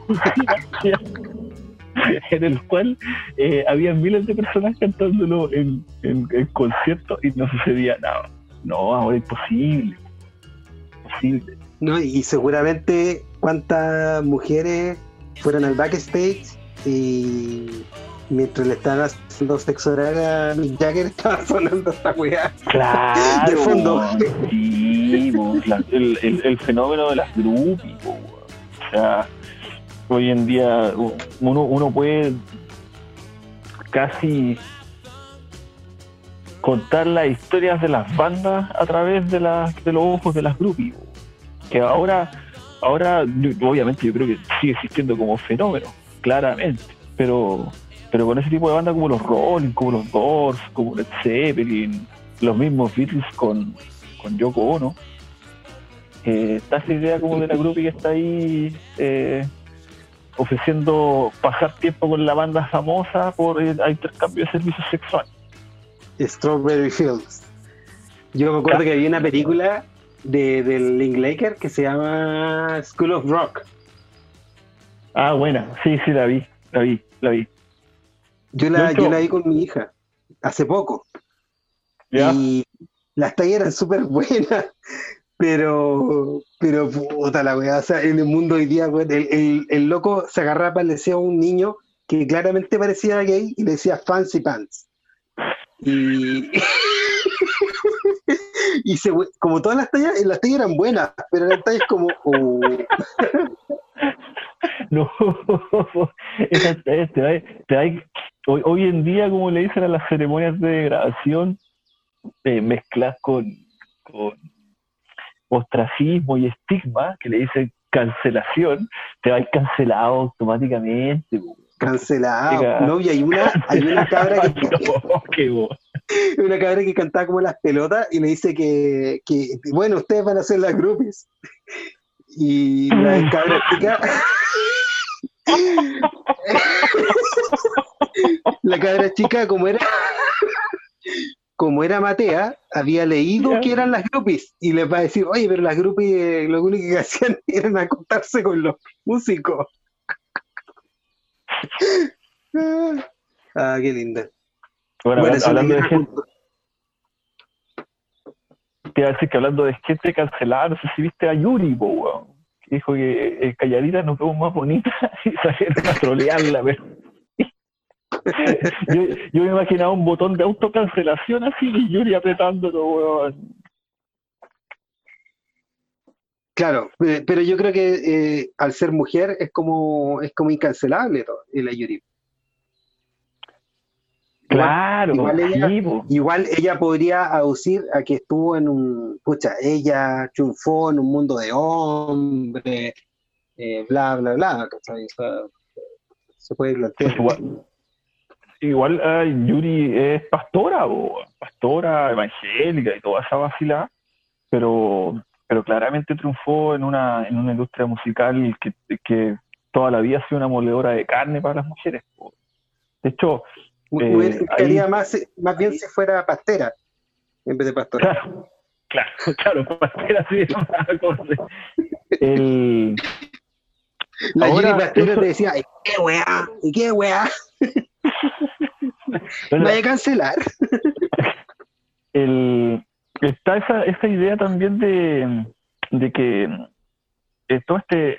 en el cual eh, había miles de personas cantándolo en, en, en conciertos y no sucedía nada. No, ahora es imposible. Imposible. ¿no? Y seguramente cuántas mujeres fueron al backstage y mientras le estaban haciendo sexo oral a Mick Jagger estaba sonando esta weá. Claro. De fondo. Sí, el, el- el fenómeno de las groupies. O sea, hoy en día uno, uno puede casi contar las historias de las bandas a través de, las de los ojos de las groupies. Que ahora, ahora obviamente yo creo que sigue existiendo como fenómeno, claramente, pero pero con ese tipo de bandas como los Rolling, como los Doors, como Led Zeppelin, los mismos Beatles con, con Yoko Ono, eh, está esa idea como de la groupie que está ahí eh, ofreciendo pasar tiempo con la banda famosa por eh, intercambio de servicios sexuales. Strawberry Fields. Yo me acuerdo que había una película de, del Linklater que se llama School of Rock. Ah, buena, sí, sí, la vi, la vi, la vi. Yo la, yo la vi con mi hija hace poco. ¿Ya? Y las tallas eran súper buenas, pero, pero puta la weá, o sea, en el mundo hoy día, weón, el, el- el loco se agarraba para decía a un niño que claramente parecía gay y le decía fancy pants. Y, y se, como todas las tallas, las tallas eran buenas, pero eran tallas como, oh, No, esa- te da- te da- hoy, hoy en día, como le dicen a las ceremonias de grabación, eh, mezclas con, con ostracismo y estigma, que le dicen cancelación, te va cancelado automáticamente. Cancelado. No, y hay una, hay una cabra que. una cabra que cantaba como las pelotas y le dice que, que bueno, ustedes van a ser las groupies. Y la cabra chica. la cabra chica, como era como era Matea, había leído que eran las groupies y le va a decir, oye, pero las groupies eh, lo único que hacían era acostarse con los músicos. ah, qué linda. Bueno, hablando, de gente, te iba a decir que hablando de gente cancelada, no sé si viste a Yuri, bo, dijo que eh, calladita nos vemos más bonita y salieron a trolearla, pero yo, yo, me imaginaba un botón de autocancelación así y Yuri apretándolo, weón. Claro, eh, pero yo creo que eh, al ser mujer es como es como incancelable todo, la Yuri. Claro, igual, ella, igual ella podría aducir a que estuvo en un, pucha, ella triunfó en un mundo de hombres, eh, bla, bla, bla, se puede plantear. Igual Yuri es pastora, o pastora evangélica y toda esa vacilada, pero, pero claramente triunfó en una, en una industria musical que, que toda la vida ha sido una moledora de carne para las mujeres. De hecho, eh, quería más, más bien si fuera pastera en vez de pastora. Claro, claro, claro pastera sí El, la Pastera te decía, qué weá? ¿Y qué weá? Vaya a cancelar. El, está esa, esa idea también de, de que eh, todo este,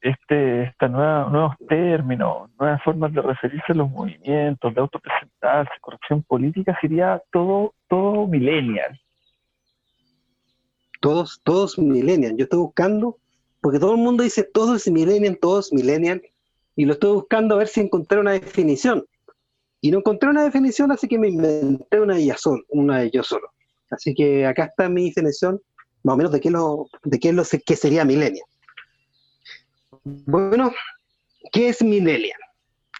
este, esta nueva, nuevos términos, nuevas formas de referirse a los movimientos, de autopresentarse, corrupción política, sería todo, todo millennial. Todos, todos millennial. Yo estoy buscando, porque todo el mundo dice todos millennial, todos millennial, y lo estoy buscando a ver si encontré una definición. Y no encontré una definición, así que me inventé una de, ella una de yo solo. Así que acá está mi definición, más o menos, de qué, lo, de qué, es lo, qué sería millennial. Bueno, ¿qué es millennial?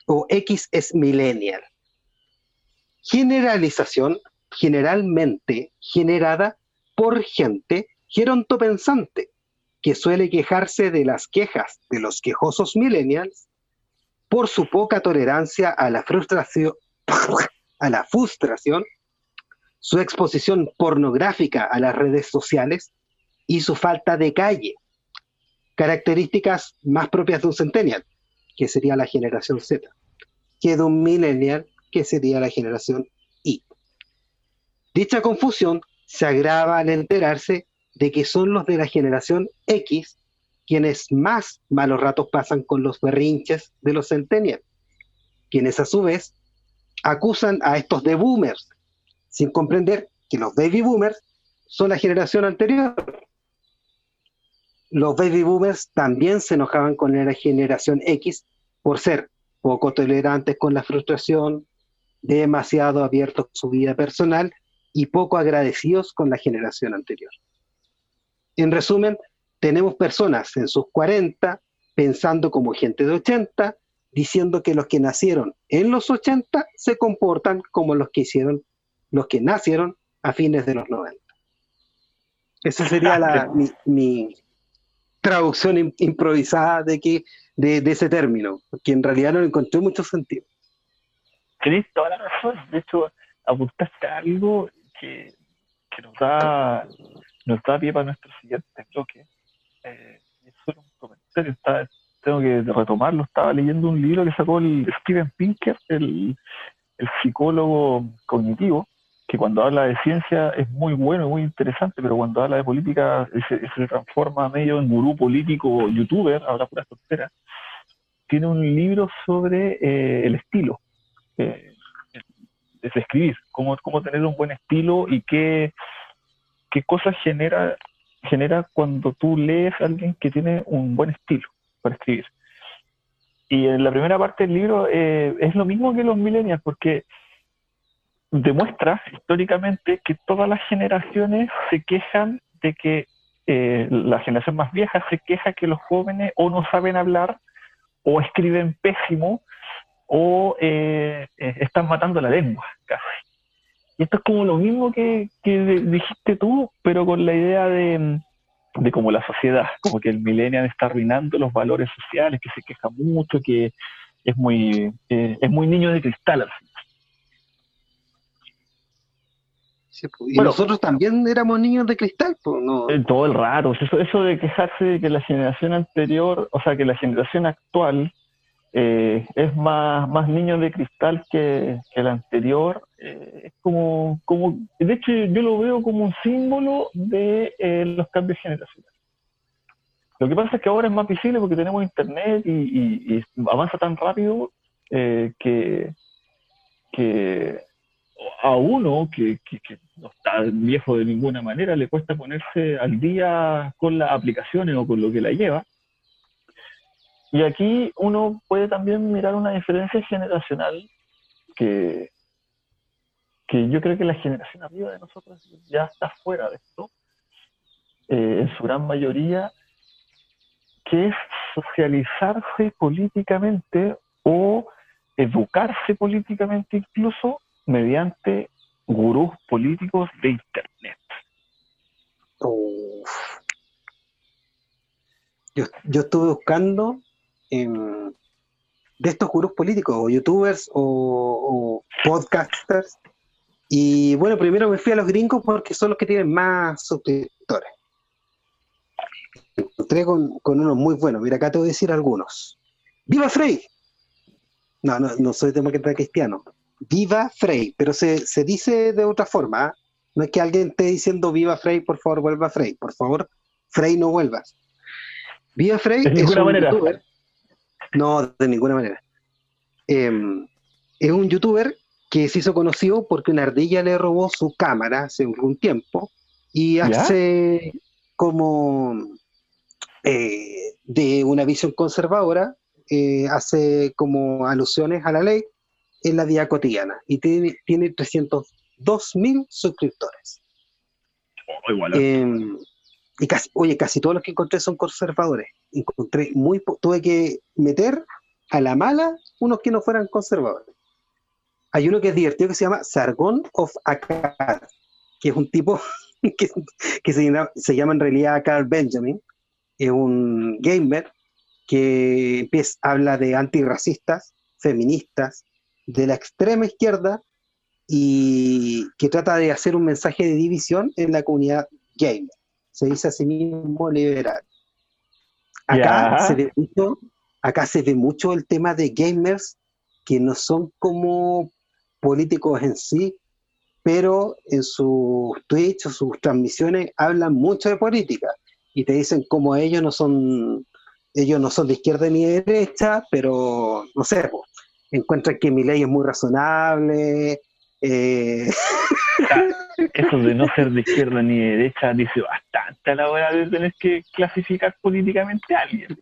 O X es millennial. Generalización generalmente generada por gente gerontopensante, que suele quejarse de las quejas de los quejosos millennials por su poca tolerancia a la frustración, a la frustración, su exposición pornográfica a las redes sociales y su falta de calle. Características más propias de un centennial, que sería la generación Z, que de un millennial, que sería la generación Y. Dicha confusión se agrava al enterarse de que son los de la generación X quienes más malos ratos pasan con los berrinches de los centennials, quienes a su vez acusan a estos de boomers, sin comprender que los baby boomers son la generación anterior. Los baby boomers también se enojaban con la generación X por ser poco tolerantes con la frustración, demasiado abiertos con su vida personal y poco agradecidos con la generación anterior. En resumen, tenemos personas en sus 40 pensando como gente de 80, diciendo que los que nacieron en los 80 se comportan como los que hicieron, los que nacieron a fines de los 90. Esa sería la, mi, traducción improvisada de, que, de, ese término, que en realidad no encontré mucho sentido. Tienes toda la razón. De hecho, apuntaste algo que, que nos, da, nos da pie para nuestro siguiente bloque, eh, solo un comentario, tengo que retomarlo, estaba leyendo un libro que sacó el Steven Pinker, el, psicólogo cognitivo, que cuando habla de ciencia es muy bueno y muy interesante, pero cuando habla de política se, transforma medio en gurú político youtuber, ahora pura tonteras. Tiene un libro sobre eh, el estilo, eh, es escribir, cómo, cómo tener un buen estilo y qué, qué cosas genera genera cuando tú lees a alguien que tiene un buen estilo para escribir. Y en la primera parte del libro eh, es lo mismo que los millennials, porque demuestra históricamente que todas las generaciones se quejan de que eh, la generación más vieja se queja que los jóvenes o no saben hablar o escriben pésimo o eh, eh, están matando la lengua, casi. Y esto es como lo mismo que, que dijiste tú, pero con la idea de, de como la sociedad, como que el millennial está arruinando los valores sociales, que se queja mucho, que es muy, eh, es muy niño de cristal al Pues, y nosotros también éramos niños de cristal, pues, ¿no? Todo el rato. Eso, eso de quejarse de que la generación anterior, o sea, que la generación actual eh, es más, más niño de cristal que, que la anterior, eh, es como, como, de hecho yo lo veo como un símbolo de eh, los cambios generacionales. Lo que pasa es que ahora es más visible porque tenemos internet y, avanza tan rápido que, que a uno que, no está viejo de ninguna manera le cuesta ponerse al día con las aplicaciones o con lo que la lleva. Y aquí uno puede también mirar una diferencia generacional que, que yo creo que la generación arriba de nosotros ya está fuera de esto, eh, en su gran mayoría, que es socializarse políticamente o educarse políticamente incluso mediante gurús políticos de Internet. Yo, yo estuve buscando de estos gurús políticos, o youtubers, o, podcasters. Y bueno, primero me fui a los gringos porque son los que tienen más suscriptores. encontré con, con unos muy buenos. Mira, acá te voy a decir algunos. ¡Viva Frey! No, no, no soy demócrata cristiano. Viva Frey, pero se, se dice de otra forma. ¿ah? No es que alguien esté diciendo viva Frey, por favor, vuelva Frey. Por favor, Frey, no vuelvas. Viva Frey es un manera. youtuber no, de ninguna manera. Em, es un youtuber que se hizo conocido porque una ardilla le robó su cámara hace algún tiempo y hace como eh, de una visión conservadora, eh, hace como alusiones a la ley en la vida cotidiana y tiene, tiene 302 mil suscriptores. Oh, igual. Em, y casi, oye, casi todos los que encontré son conservadores. Encontré muy, tuve que meter a la mala unos que no fueran conservadores. Hay uno que es divertido que se llama Sargon of Akkad, que es un tipo que, se, llama, en realidad Carl Benjamin, es un gamer que empieza, habla de antirracistas, feministas, de la extrema izquierda y que trata de hacer un mensaje de división en la comunidad gamer se dice a sí mismo liberal. Acá se, ve mucho, acá se ve mucho el tema de gamers que no son como políticos en sí, pero en sus tweets o sus transmisiones hablan mucho de política y te dicen como ellos no son ellos no son de izquierda ni de derecha, pero no sé, encuentran que mi ley es muy razonable. Eh... eso de no ser de izquierda ni de derecha dice bastante a la hora de tener que clasificar políticamente a alguien.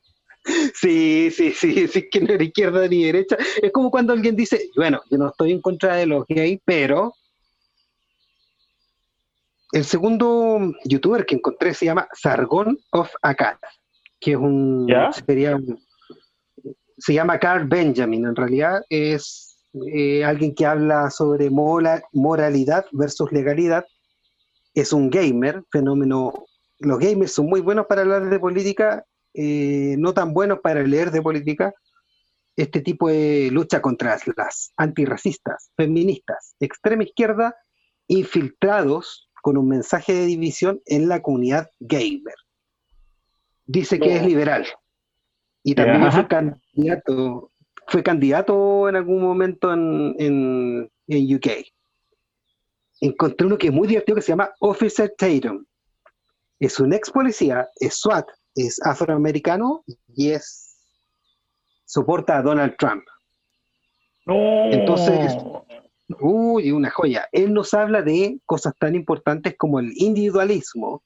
Sí, sí, sí, sí, que no de izquierda ni derecha. Es como cuando alguien dice, bueno, yo no estoy en contra de los gays, pero el segundo youtuber que encontré se llama Sargon of Akkad, que es un, se llama Carl Benjamin, en realidad es eh, alguien que habla sobre moralidad versus legalidad, es un gamer, fenómeno. Los gamers son muy buenos para hablar de política, eh, no tan buenos para leer de política. Este tipo de lucha contra las antirracistas, feministas, extrema izquierda, infiltrados con un mensaje de división en la comunidad gamer. Dice que es liberal. Y también un candidato fue candidato en algún momento en, en, UK. Encontré uno que es muy divertido que se llama Officer Tatum. Es un ex policía, es SWAT, es afroamericano y es soporta a Donald Trump. Entonces, uy, una joya. Él nos habla de cosas tan importantes como el individualismo,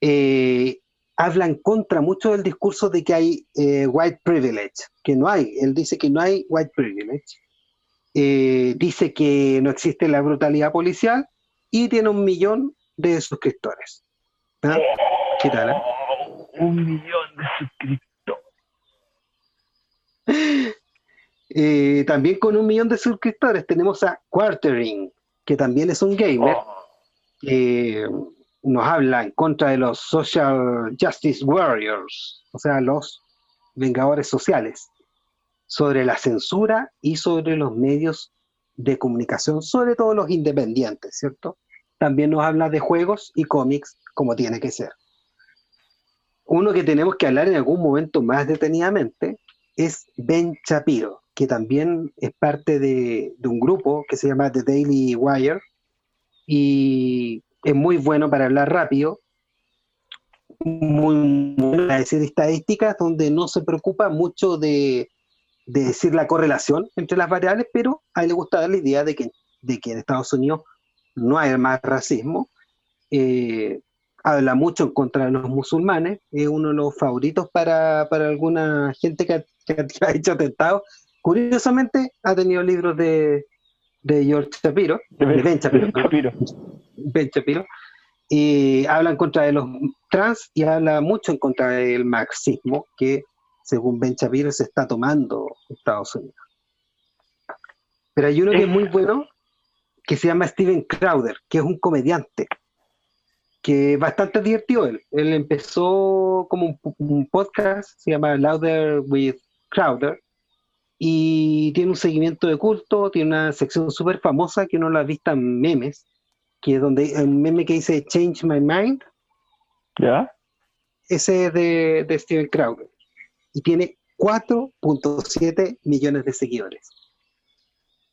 eh, habla en contra mucho del discurso de que hay eh, white privilege, que no hay. Él dice que no hay white privilege. Eh, dice que no existe la brutalidad policial y tiene un millón de suscriptores. ¿Ah? ¿Qué tal? Eh? Un millón de suscriptores. También con un millón de suscriptores tenemos a Quartering, que también es un gamer. Oh. Nos habla en contra de los Social Justice Warriors, o sea, los vengadores sociales, sobre la censura y sobre los medios de comunicación, sobre todo los independientes, ¿cierto? También nos habla de juegos y cómics, como tiene que ser. Uno que tenemos que hablar en algún momento más detenidamente es Ben Shapiro, que también es parte de, un grupo que se llama The Daily Wire y es muy bueno para hablar rápido, muy bueno para decir estadísticas donde no se preocupa mucho de, decir la correlación entre las variables, pero a él le gusta dar la idea de que, de que en Estados Unidos no hay más racismo. Eh, habla mucho en contra de los musulmanes, es uno de los favoritos para, alguna gente que, ha hecho atentados. Curiosamente, ha tenido libros de, de George Shapiro, de Ben, Shapiro, Ben Shapiro, y habla en contra de los trans y habla mucho en contra del marxismo que, según Ben Shapiro, se está tomando Estados Unidos. Pero hay uno que es muy bueno, que se llama Steven Crowder, que es un comediante que bastante divertido él. Él empezó como un, podcast, se llama Louder with Crowder, y tiene un seguimiento de culto, tiene una sección súper famosa que uno la ha visto en memes, que es donde un meme que dice Change My Mind. ¿Ya? Ese es de, de Steven Crowder. Y tiene 4.7 millones de seguidores.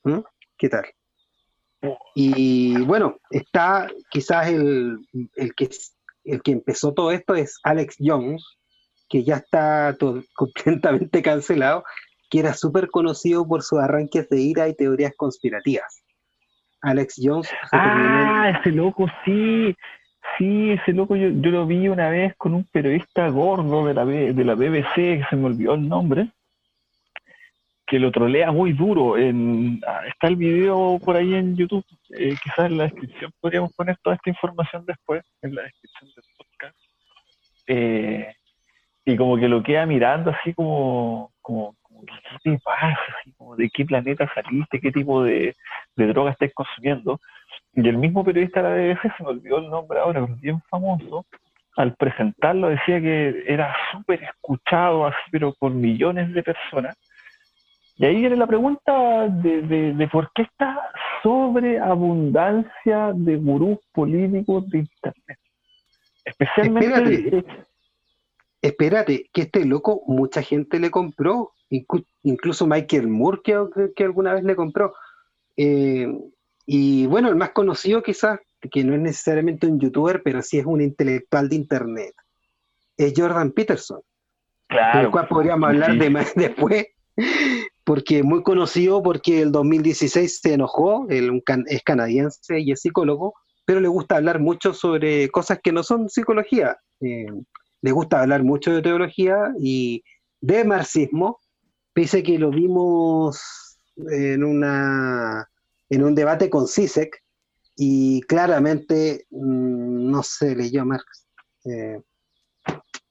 ¿Mm? ¿Qué tal? Y bueno, está quizás el, que, el que empezó todo esto es Alex Jones, que ya está completamente cancelado, que era súper conocido por sus arranques de ira y teorías conspirativas. Alex Jones. Ah, ese loco, sí. Sí, ese loco yo, yo, lo vi una vez con un periodista gordo de la, de la BBC, que se me olvidó el nombre, que lo trolea muy duro. Ah, está el video por ahí en YouTube, eh, quizás en la descripción podríamos poner toda esta información después, en la descripción del podcast. Eh, y como que lo queda mirando así como, como, ¿qué te pasa? ¿De qué planeta saliste? ¿Qué tipo de, de droga estás consumiendo? Y el mismo periodista de la BBC, se me olvidó el nombre ahora, pero bien famoso, al presentarlo decía que era súper escuchado así, pero por millones de personas y ahí viene la pregunta de, por qué esta sobreabundancia de gurús políticos de Internet. Especialmente... Espérate, que este loco mucha gente le compró, incluso Michael Moore que, alguna vez le compró. Eh, y bueno, el más conocido quizás, que no es necesariamente un youtuber, pero sí es un intelectual de Internet, es Jordan Peterson. Claro. Del cual podríamos hablar de más después porque muy conocido porque el 2016 se enojó, él es canadiense y es psicólogo, pero le gusta hablar mucho sobre cosas que no son psicología. Eh, le gusta hablar mucho de teología y de marxismo, pese que lo vimos en, una, en un debate con CISEC y claramente mm, no se leyó Marx. Eh,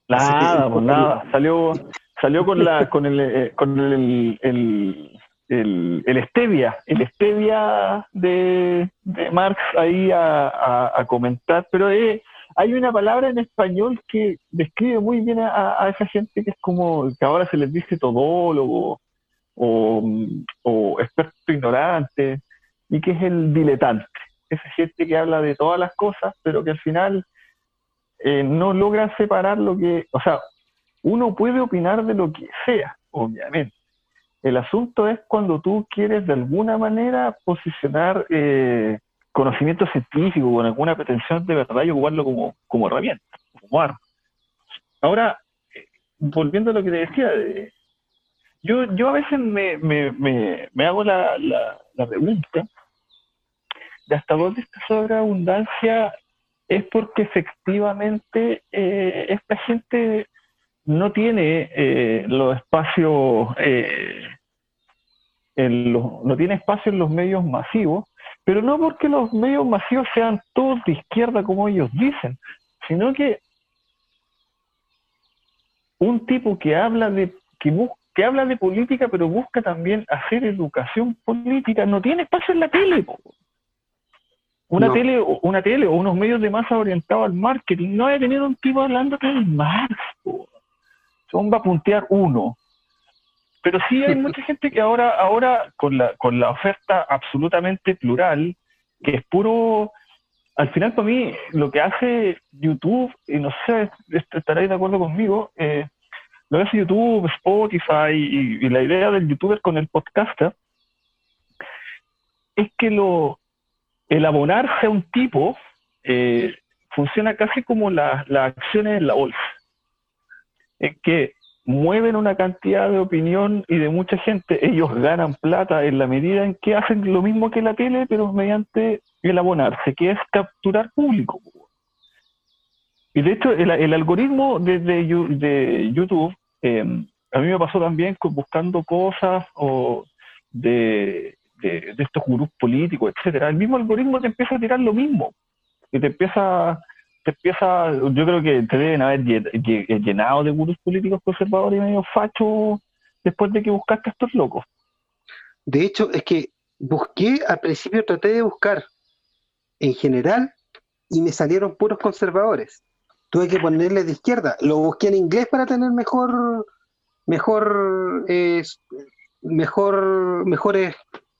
nada, pues nada, salió, salió con la con el eh, con el, el, el, stevia el stevia de, de Marx ahí a, comentar pero eh, hay una palabra en español que describe muy bien a, esa gente que es como que ahora se les dice todólogo o, experto ignorante y que es el diletante esa gente que habla de todas las cosas pero que al final eh, no logra separar lo que, o sea, uno puede opinar de lo que sea, obviamente. El asunto es cuando tú quieres de alguna manera posicionar eh, conocimiento científico con alguna pretensión de verdad y ocuparlo como, como herramienta, como arma. Ahora, eh, volviendo a lo que te decía, eh, yo, yo a veces me, me, me, hago la, la, pregunta de hasta dónde esta sobreabundancia es porque efectivamente esta gente no tiene eh, los espacios, eh, en los, no tiene espacio en los medios masivos, pero no porque los medios masivos sean todos de izquierda como ellos dicen, sino que un tipo que habla de, que, que habla de política, pero busca también hacer educación política, no tiene espacio en la tele. Una, tele, una tele o unos medios de masa orientados al marketing no hay tener un tipo hablando de Marx. Son va a puntear uno. Pero sí hay mucha gente que ahora, ahora con, la, con la oferta absolutamente plural, que es puro al final para mí lo que hace YouTube, y no sé, estaréis de acuerdo conmigo, eh, lo que hace YouTube, Spotify y, la idea del youtuber con el podcaster es que lo, el abonarse a un tipo eh, funciona casi como las acciones en la bolsa. Es que mueven una cantidad de opinión y de mucha gente, ellos ganan plata en la medida en que hacen lo mismo que la tele, pero mediante el abonarse, que es capturar público. Y de hecho, el, algoritmo de, de, YouTube, em, a mí me pasó también buscando cosas o de, de, estos gurús políticos, etcétera. El mismo algoritmo te empieza a tirar lo mismo. Y te empieza, te empieza, yo creo que te deben haber llenado de gurús políticos conservadores y medio fachos después de que buscaste a estos locos. De hecho, es que busqué, al principio traté de buscar en general y me salieron puros conservadores. Tuve que ponerle de izquierda. Lo busqué en inglés para tener mejor, mejor, eh, mejor, mejores,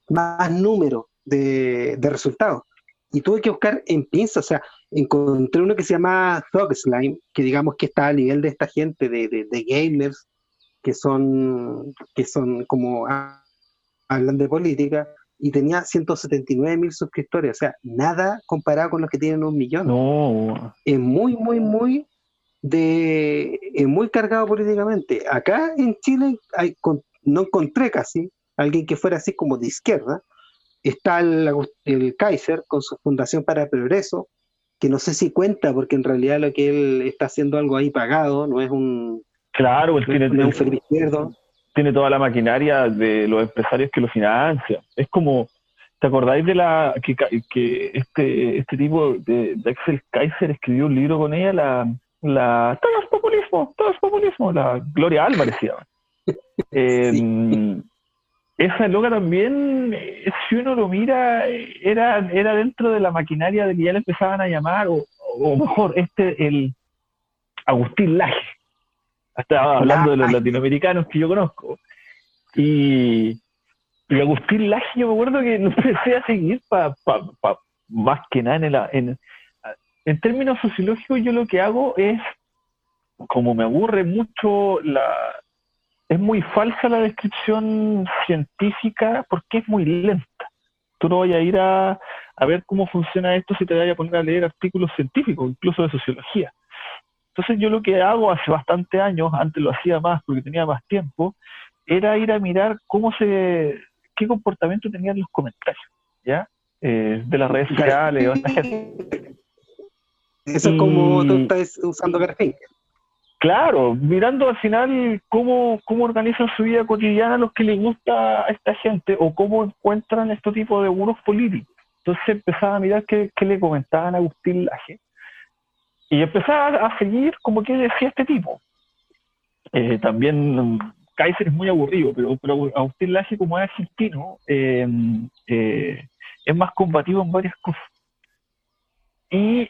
más número de, resultados. Y tuve que buscar en pinza, o sea, encontré uno que se llama Thug Slime, que digamos que está a nivel de esta gente, de, de gamers, que son, que son como hablan de política, y tenía 179 mil suscriptores, o sea, nada comparado con los que tienen un millón. No. Es muy, muy, muy de es muy cargado políticamente. Acá en Chile hay, no encontré casi alguien que fuera así como de izquierda. Está el, el Kaiser con su Fundación para el Progreso, que no sé si cuenta, porque en realidad lo que él está haciendo algo ahí pagado, no es un, claro, él tiene, un izquierdo tiene toda la maquinaria de los empresarios que lo financian. Es como, ¿te acordáis de la que, que este, este tipo de, Axel Kaiser escribió un libro con ella, la, la todo es populismo, todo es populismo, la Gloria Álvarez se llama. Em, esa loca también, eh, si uno lo mira, era, era dentro de la maquinaria de que ya le empezaban a llamar, o, o mejor, este, el Agustín Laje estaba hablando de los latinoamericanos que yo conozco. Y, Agustín Laje, yo me acuerdo que lo empecé a seguir para más que nada en, en, en términos sociológicos yo lo que hago es, como me aburre mucho la... Es muy falsa la descripción científica porque es muy lenta. Tú no vayas a ir a, a ver cómo funciona esto si te vayas a poner a leer artículos científicos, incluso de sociología entonces yo lo que hago hace bastante años, antes lo hacía más porque tenía más tiempo, era ir a mirar cómo se, qué comportamiento tenían los comentarios, ¿ya? Eh, de las redes sociales. Eso es como tú estás usando Garfield. Claro, mirando al final cómo, cómo organizan su vida cotidiana los que les gusta a esta gente o cómo encuentran este tipo de buenos políticos. Entonces empezaba a mirar qué, qué le comentaban a Agustín Laje y empezar a seguir como que decía este tipo. Eh, también Kaiser es muy aburrido, pero, pero Agustín Laje, como es argentino, eh, eh, es más combativo en varias cosas. Y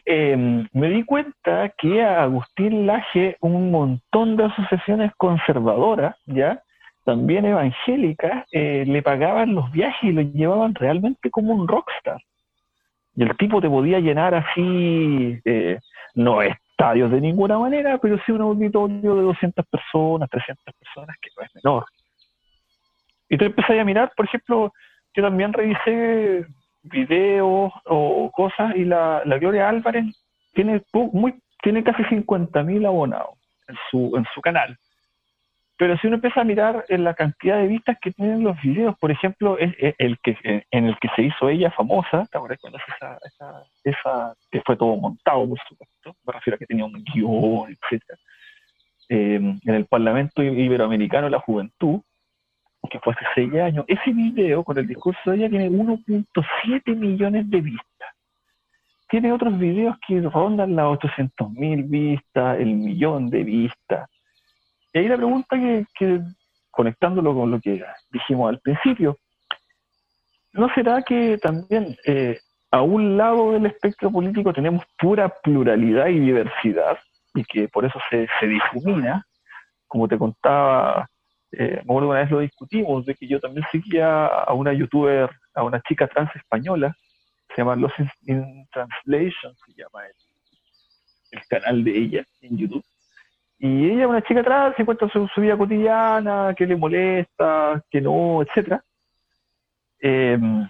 me di cuenta que a Agustín Laje un montón de asociaciones conservadoras, ¿ya? también evangélicas, le pagaban los viajes y lo llevaban realmente como un rockstar. Y el tipo te podía llenar así no estadios de ninguna manera, pero sí un auditorio de 200 personas, 300 personas, que no es menor. Y tú empezás a mirar, por ejemplo, yo también revisé videos o cosas y la, la Gloria Álvarez tiene, muy, tiene casi 50.000 abonados en su, en su canal. Pero si uno empieza a mirar en la cantidad de vistas que tienen los videos, por ejemplo, el que en el que se hizo ella famosa, ¿te acuerdas cuando esa, esa, esa, que fue todo montado, por supuesto? Me refiero a que tenía un guion, etcétera. Eh, en el Parlamento Iberoamericano la Juventud, que fue hace seis años, ese video con el discurso de ella tiene 1.7 millones de vistas. Tiene otros videos que rondan las 800 mil vistas, el millón de vistas y ahí la pregunta que, conectándolo con lo que dijimos al principio, ¿no será que también eh, a un lado del espectro político tenemos pura pluralidad y diversidad y que por eso se, se difumina? Como te contaba, eh, me acuerdo una vez lo discutimos, de que yo también seguía a una youtuber, a una chica trans española, se llama Los in Translation, se llama el, canal de ella en YouTube. Y ella una chica trans, se cuenta su, vida cotidiana, que le molesta, que no, etcétera. Em,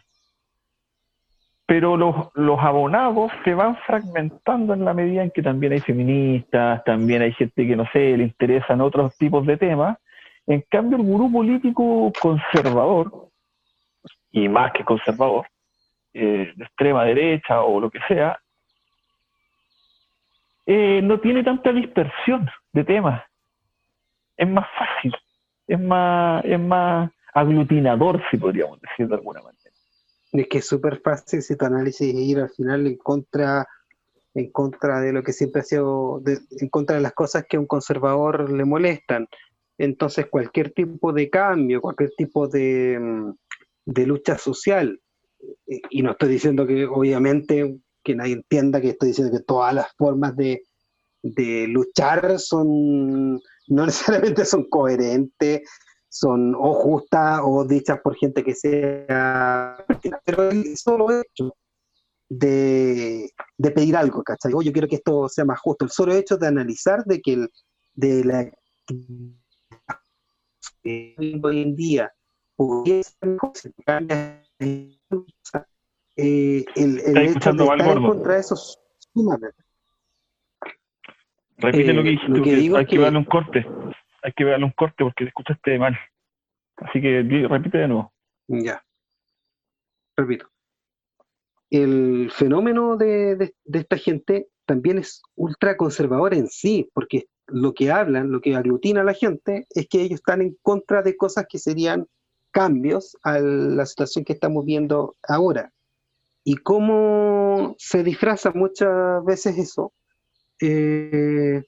pero los, los abonados se van fragmentando en la medida en que también hay feministas, también hay gente que, no sé, le interesan otros tipos de temas. En cambio, el gurú político conservador, y más que conservador, eh, de extrema derecha o lo que sea, eh, no tiene tanta dispersión de temas. Es más fácil, es más, es más aglutinador, si podríamos decir de alguna manera. Es que es súper fácil si tu análisis ir al final en contra, en contra de lo que siempre ha sido, en contra de las cosas que a un conservador le molestan. Entonces cualquier tipo de cambio, cualquier tipo de, mm, de lucha social, y no estoy diciendo que obviamente que nadie entienda que estoy diciendo que todas las formas de, de luchar son no necesariamente son coherentes son o justas o dichas por gente que sea... Pero el solo hecho de, de pedir algo, ¿cachai? yo quiero que esto sea más justo. El solo hecho de analizar de que el, de la hoy en día pudiese eh, el, el hecho de estar en contra de eso sumamente. Repite lo que eh, dijiste, hay que, que darle un corte hay que darle un corte porque te escuchaste mal. Así que repite de nuevo. Ya. Repito. El fenómeno de, esta gente también es ultra conservador en sí, porque lo que hablan, lo que aglutina a la gente, es que ellos están en contra de cosas que serían cambios a la situación que estamos viendo ahora. Y cómo se disfraza muchas veces eso, eh,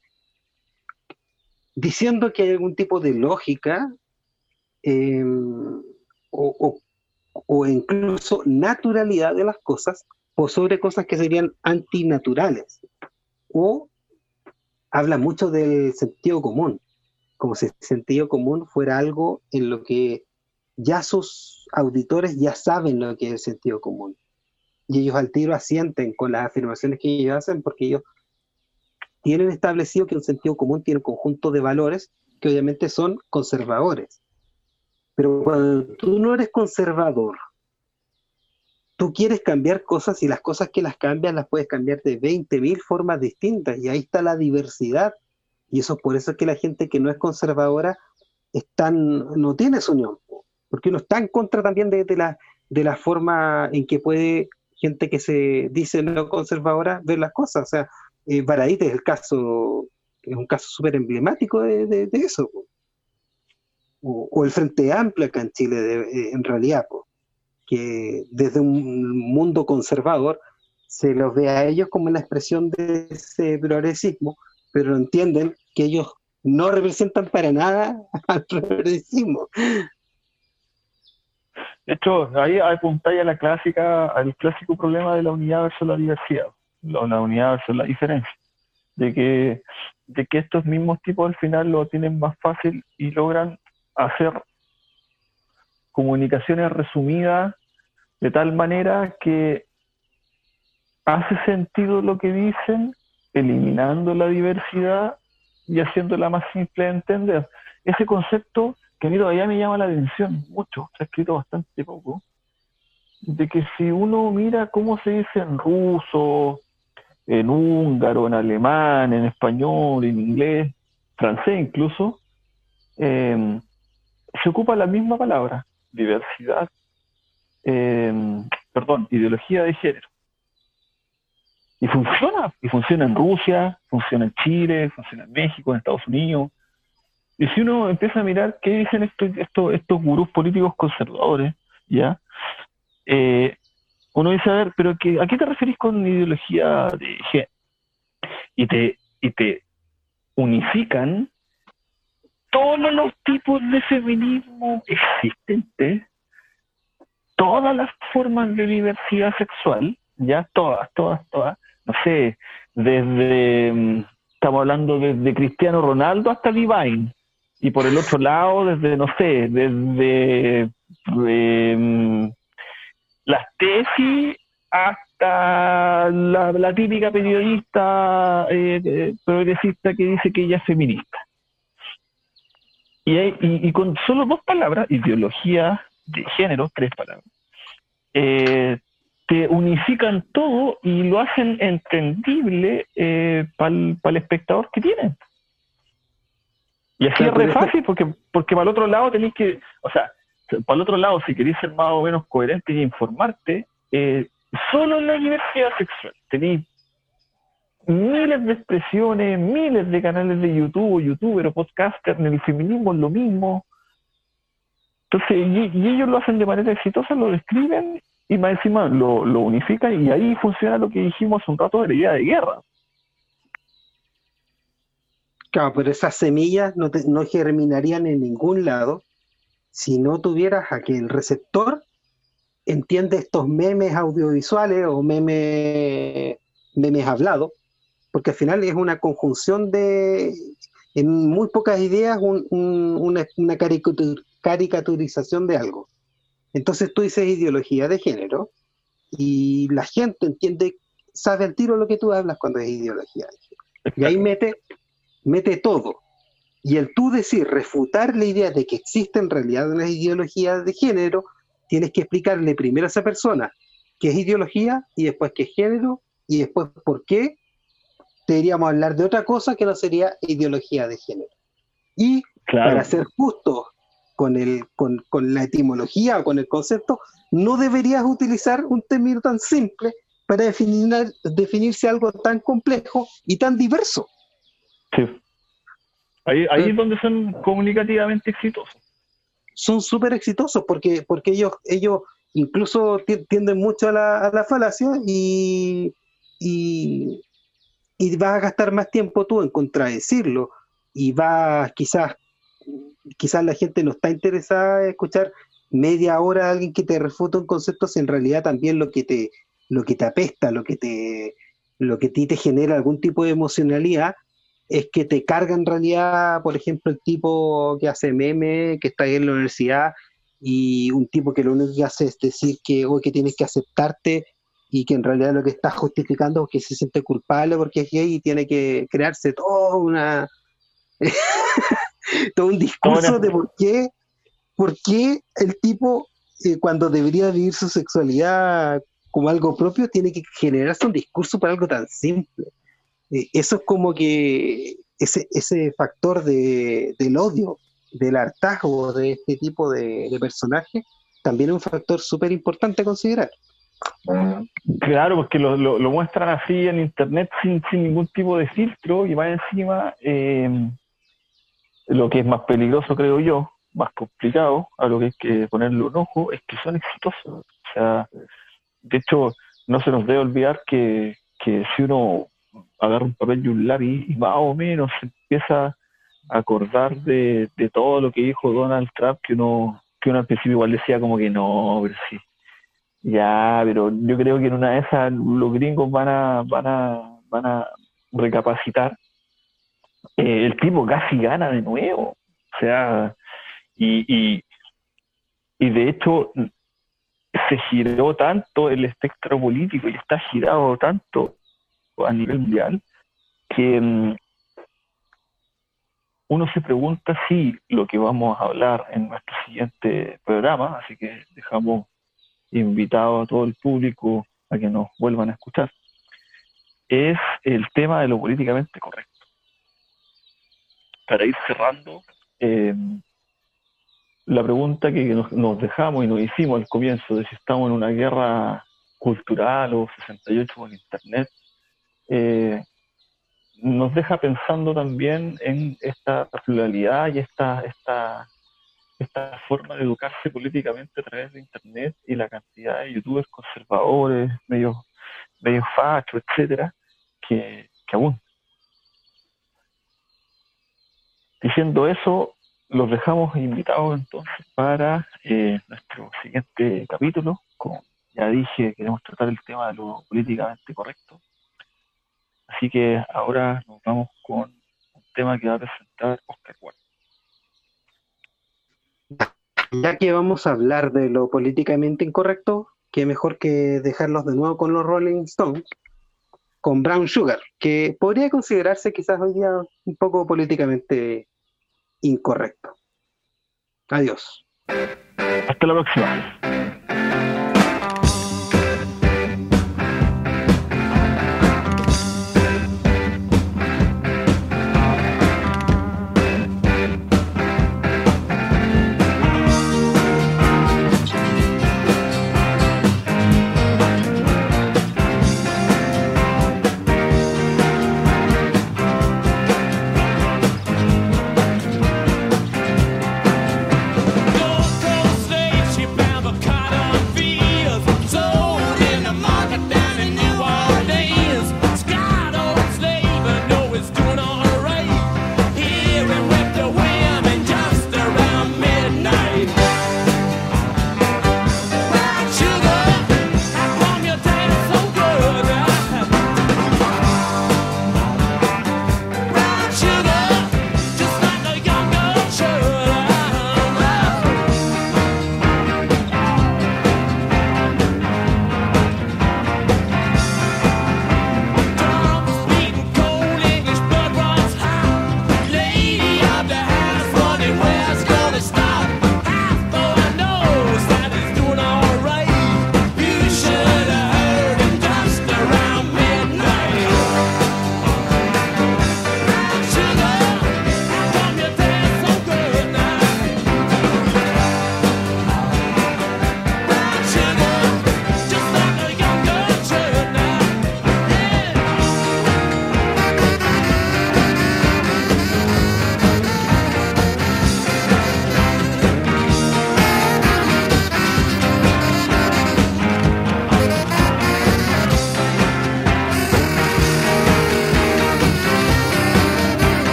diciendo que hay algún tipo de lógica em, o, incluso naturalidad de las cosas o sobre cosas que serían antinaturales. O habla mucho del sentido común, como si el sentido común fuera algo en lo que ya sus auditores ya saben lo que es el sentido común. Y ellos al tiro asienten con las afirmaciones que ellos hacen porque ellos tienen establecido que un sentido común tiene un conjunto de valores que obviamente son conservadores. Pero cuando tú no eres conservador, tú quieres cambiar cosas y las cosas que las cambias las puedes cambiar de 20.000 formas distintas y ahí está la diversidad. Y eso es por eso que la gente que no es conservadora no tiene su unión, porque uno está en contra también de, la, de la forma en que puede gente que se dice no conservadora ver las cosas. O sea, eh, es el caso, es un caso súper emblemático de, eso. O, el Frente Amplio acá en Chile, eh, en realidad, que desde un mundo conservador se los ve a ellos como la expresión de ese progresismo, pero entienden que ellos no representan para nada al progresismo. De hecho, ahí apuntáis a la clásica, al clásico problema de la unidad versus la diversidad la unidad es la diferencia, de que, de que estos mismos tipos al final lo tienen más fácil y logran hacer comunicaciones resumidas de tal manera que hace sentido lo que dicen, eliminando la diversidad y haciéndola más simple de entender. Ese concepto que a mí todavía me llama la atención mucho, se ha escrito bastante poco, de que si uno mira cómo se dice en ruso, en húngaro, en alemán, en español, en inglés, francés incluso, em, se ocupa la misma palabra, diversidad, em, perdón, ideología de género. Y funciona, y funciona en Rusia, funciona en Chile, funciona en México, en Estados Unidos. Y si uno empieza a mirar qué dicen estos, estos, estos gurús políticos conservadores, ¿ya? Eh, uno dice, a ver, pero que, ¿a qué te referís con ideología de género? Y te, y te unifican todos los tipos de feminismo existentes, todas las formas de diversidad sexual, ya todas, todas, todas, no sé, desde, mm, estamos hablando desde Cristiano Ronaldo hasta Divine, y por el otro lado, desde, no sé, desde em, las tesis hasta la, típica periodista eh, eh, progresista que dice que ella es feminista. Y, y, con solo dos palabras, ideología de género, tres palabras, eh, te unifican todo y lo hacen entendible para el espectador que tienen. Y así es re fácil, porque, porque para el otro lado tenéis que, o sea, para el otro lado, si queréis ser más o menos coherente y informarte, eh, solo en la diversidad sexual tenéis miles de expresiones, miles de canales de YouTube, youtuber o podcaster, en el feminismo es lo mismo. Entonces, y, ellos lo hacen de manera exitosa, lo describen y más encima lo, unifican y ahí funciona lo que dijimos un rato de la idea de guerra. Claro, pero esas semillas no, no germinarían en ningún lado si no tuvieras a que el receptor entiende estos memes audiovisuales o memes, memes hablados, porque al final es una conjunción de, en muy pocas ideas, una, una caricaturización de algo. Entonces tú dices ideología de género y la gente entiende, sabe al tiro lo que tú hablas cuando es ideología de género. Y ahí mete mete todo. Y el tú decir, refutar la idea de que existe en realidad una ideología de género, tienes que explicarle primero a esa persona qué es ideología y después qué es género y después por qué deberíamos hablar de otra cosa que no sería ideología de género. Y para ser justo con, el, con, con, la etimología o con el concepto, no deberías utilizar un término tan simple para definir, definirse algo tan complejo y tan diverso. Sí. Ahí, ahí es donde son comunicativamente exitosos. Son súper exitosos porque, porque ellos, ellos incluso tienden mucho a la, a la falacia y, y, y, vas a gastar más tiempo tú en contradecirlo y vas quizás quizás la gente no está interesada en escuchar media hora a alguien que te refuta un concepto si en realidad también lo que te lo que te apesta, lo que te lo que a ti te genera algún tipo de emocionalidad es que te carga en realidad, por ejemplo, el tipo que hace meme, que está ahí en la universidad, y un tipo que lo único que hace es decir que, hoy que tienes que aceptarte y que en realidad lo que está justificando es que se siente culpable porque es gay y tiene que crearse todo una todo un discurso de por qué, por qué el tipo eh, cuando debería vivir su sexualidad como algo propio tiene que generarse un discurso para algo tan simple. Eh, eso es como que ese, ese factor de, del odio, del hartazgo de este tipo de, personajes, también es un factor súper importante a considerar. Claro, porque lo, lo, muestran así en internet sin, sin ningún tipo de filtro y va encima eh, lo que es más peligroso, creo yo, más complicado, a lo que hay que ponerle un ojo, es que son exitosos. O sea, de hecho, no se nos debe olvidar que, que si uno agarra un papel y un lápiz y más o menos empieza a acordar de, todo lo que dijo Donald Trump, que uno, que uno al principio igual decía como que no, pero sí. Ya, pero yo creo que en una de esas los gringos van a, van a, van a recapacitar. Eh, el tipo casi gana de nuevo. O sea, y, y, y de hecho se giró tanto el espectro político y está girado tanto a nivel mundial, que mm, uno se pregunta si lo que vamos a hablar en nuestro siguiente programa, así que dejamos invitado a todo el público a que nos vuelvan a escuchar, es el tema de lo políticamente correcto. Para ir cerrando, em, la pregunta que nos, nos, dejamos y nos hicimos al comienzo de si estamos en una guerra cultural o 68 con Internet, eh, nos deja pensando también en esta pluralidad y esta, esta, esta forma de educarse políticamente a través de Internet y la cantidad de youtubers conservadores, medios, medios fachos, etcétera, que, que aún. Diciendo eso, los dejamos invitados entonces para eh, nuestro siguiente capítulo. Como ya dije, queremos tratar el tema de lo políticamente correcto. Así que ahora nos vamos con un tema que va a presentar Oscar Ward. Ya que vamos a hablar de lo políticamente incorrecto, qué mejor que dejarlos de nuevo con los Rolling Stones, con Brown Sugar, que podría considerarse quizás hoy día un poco políticamente incorrecto. Adiós. Hasta la próxima.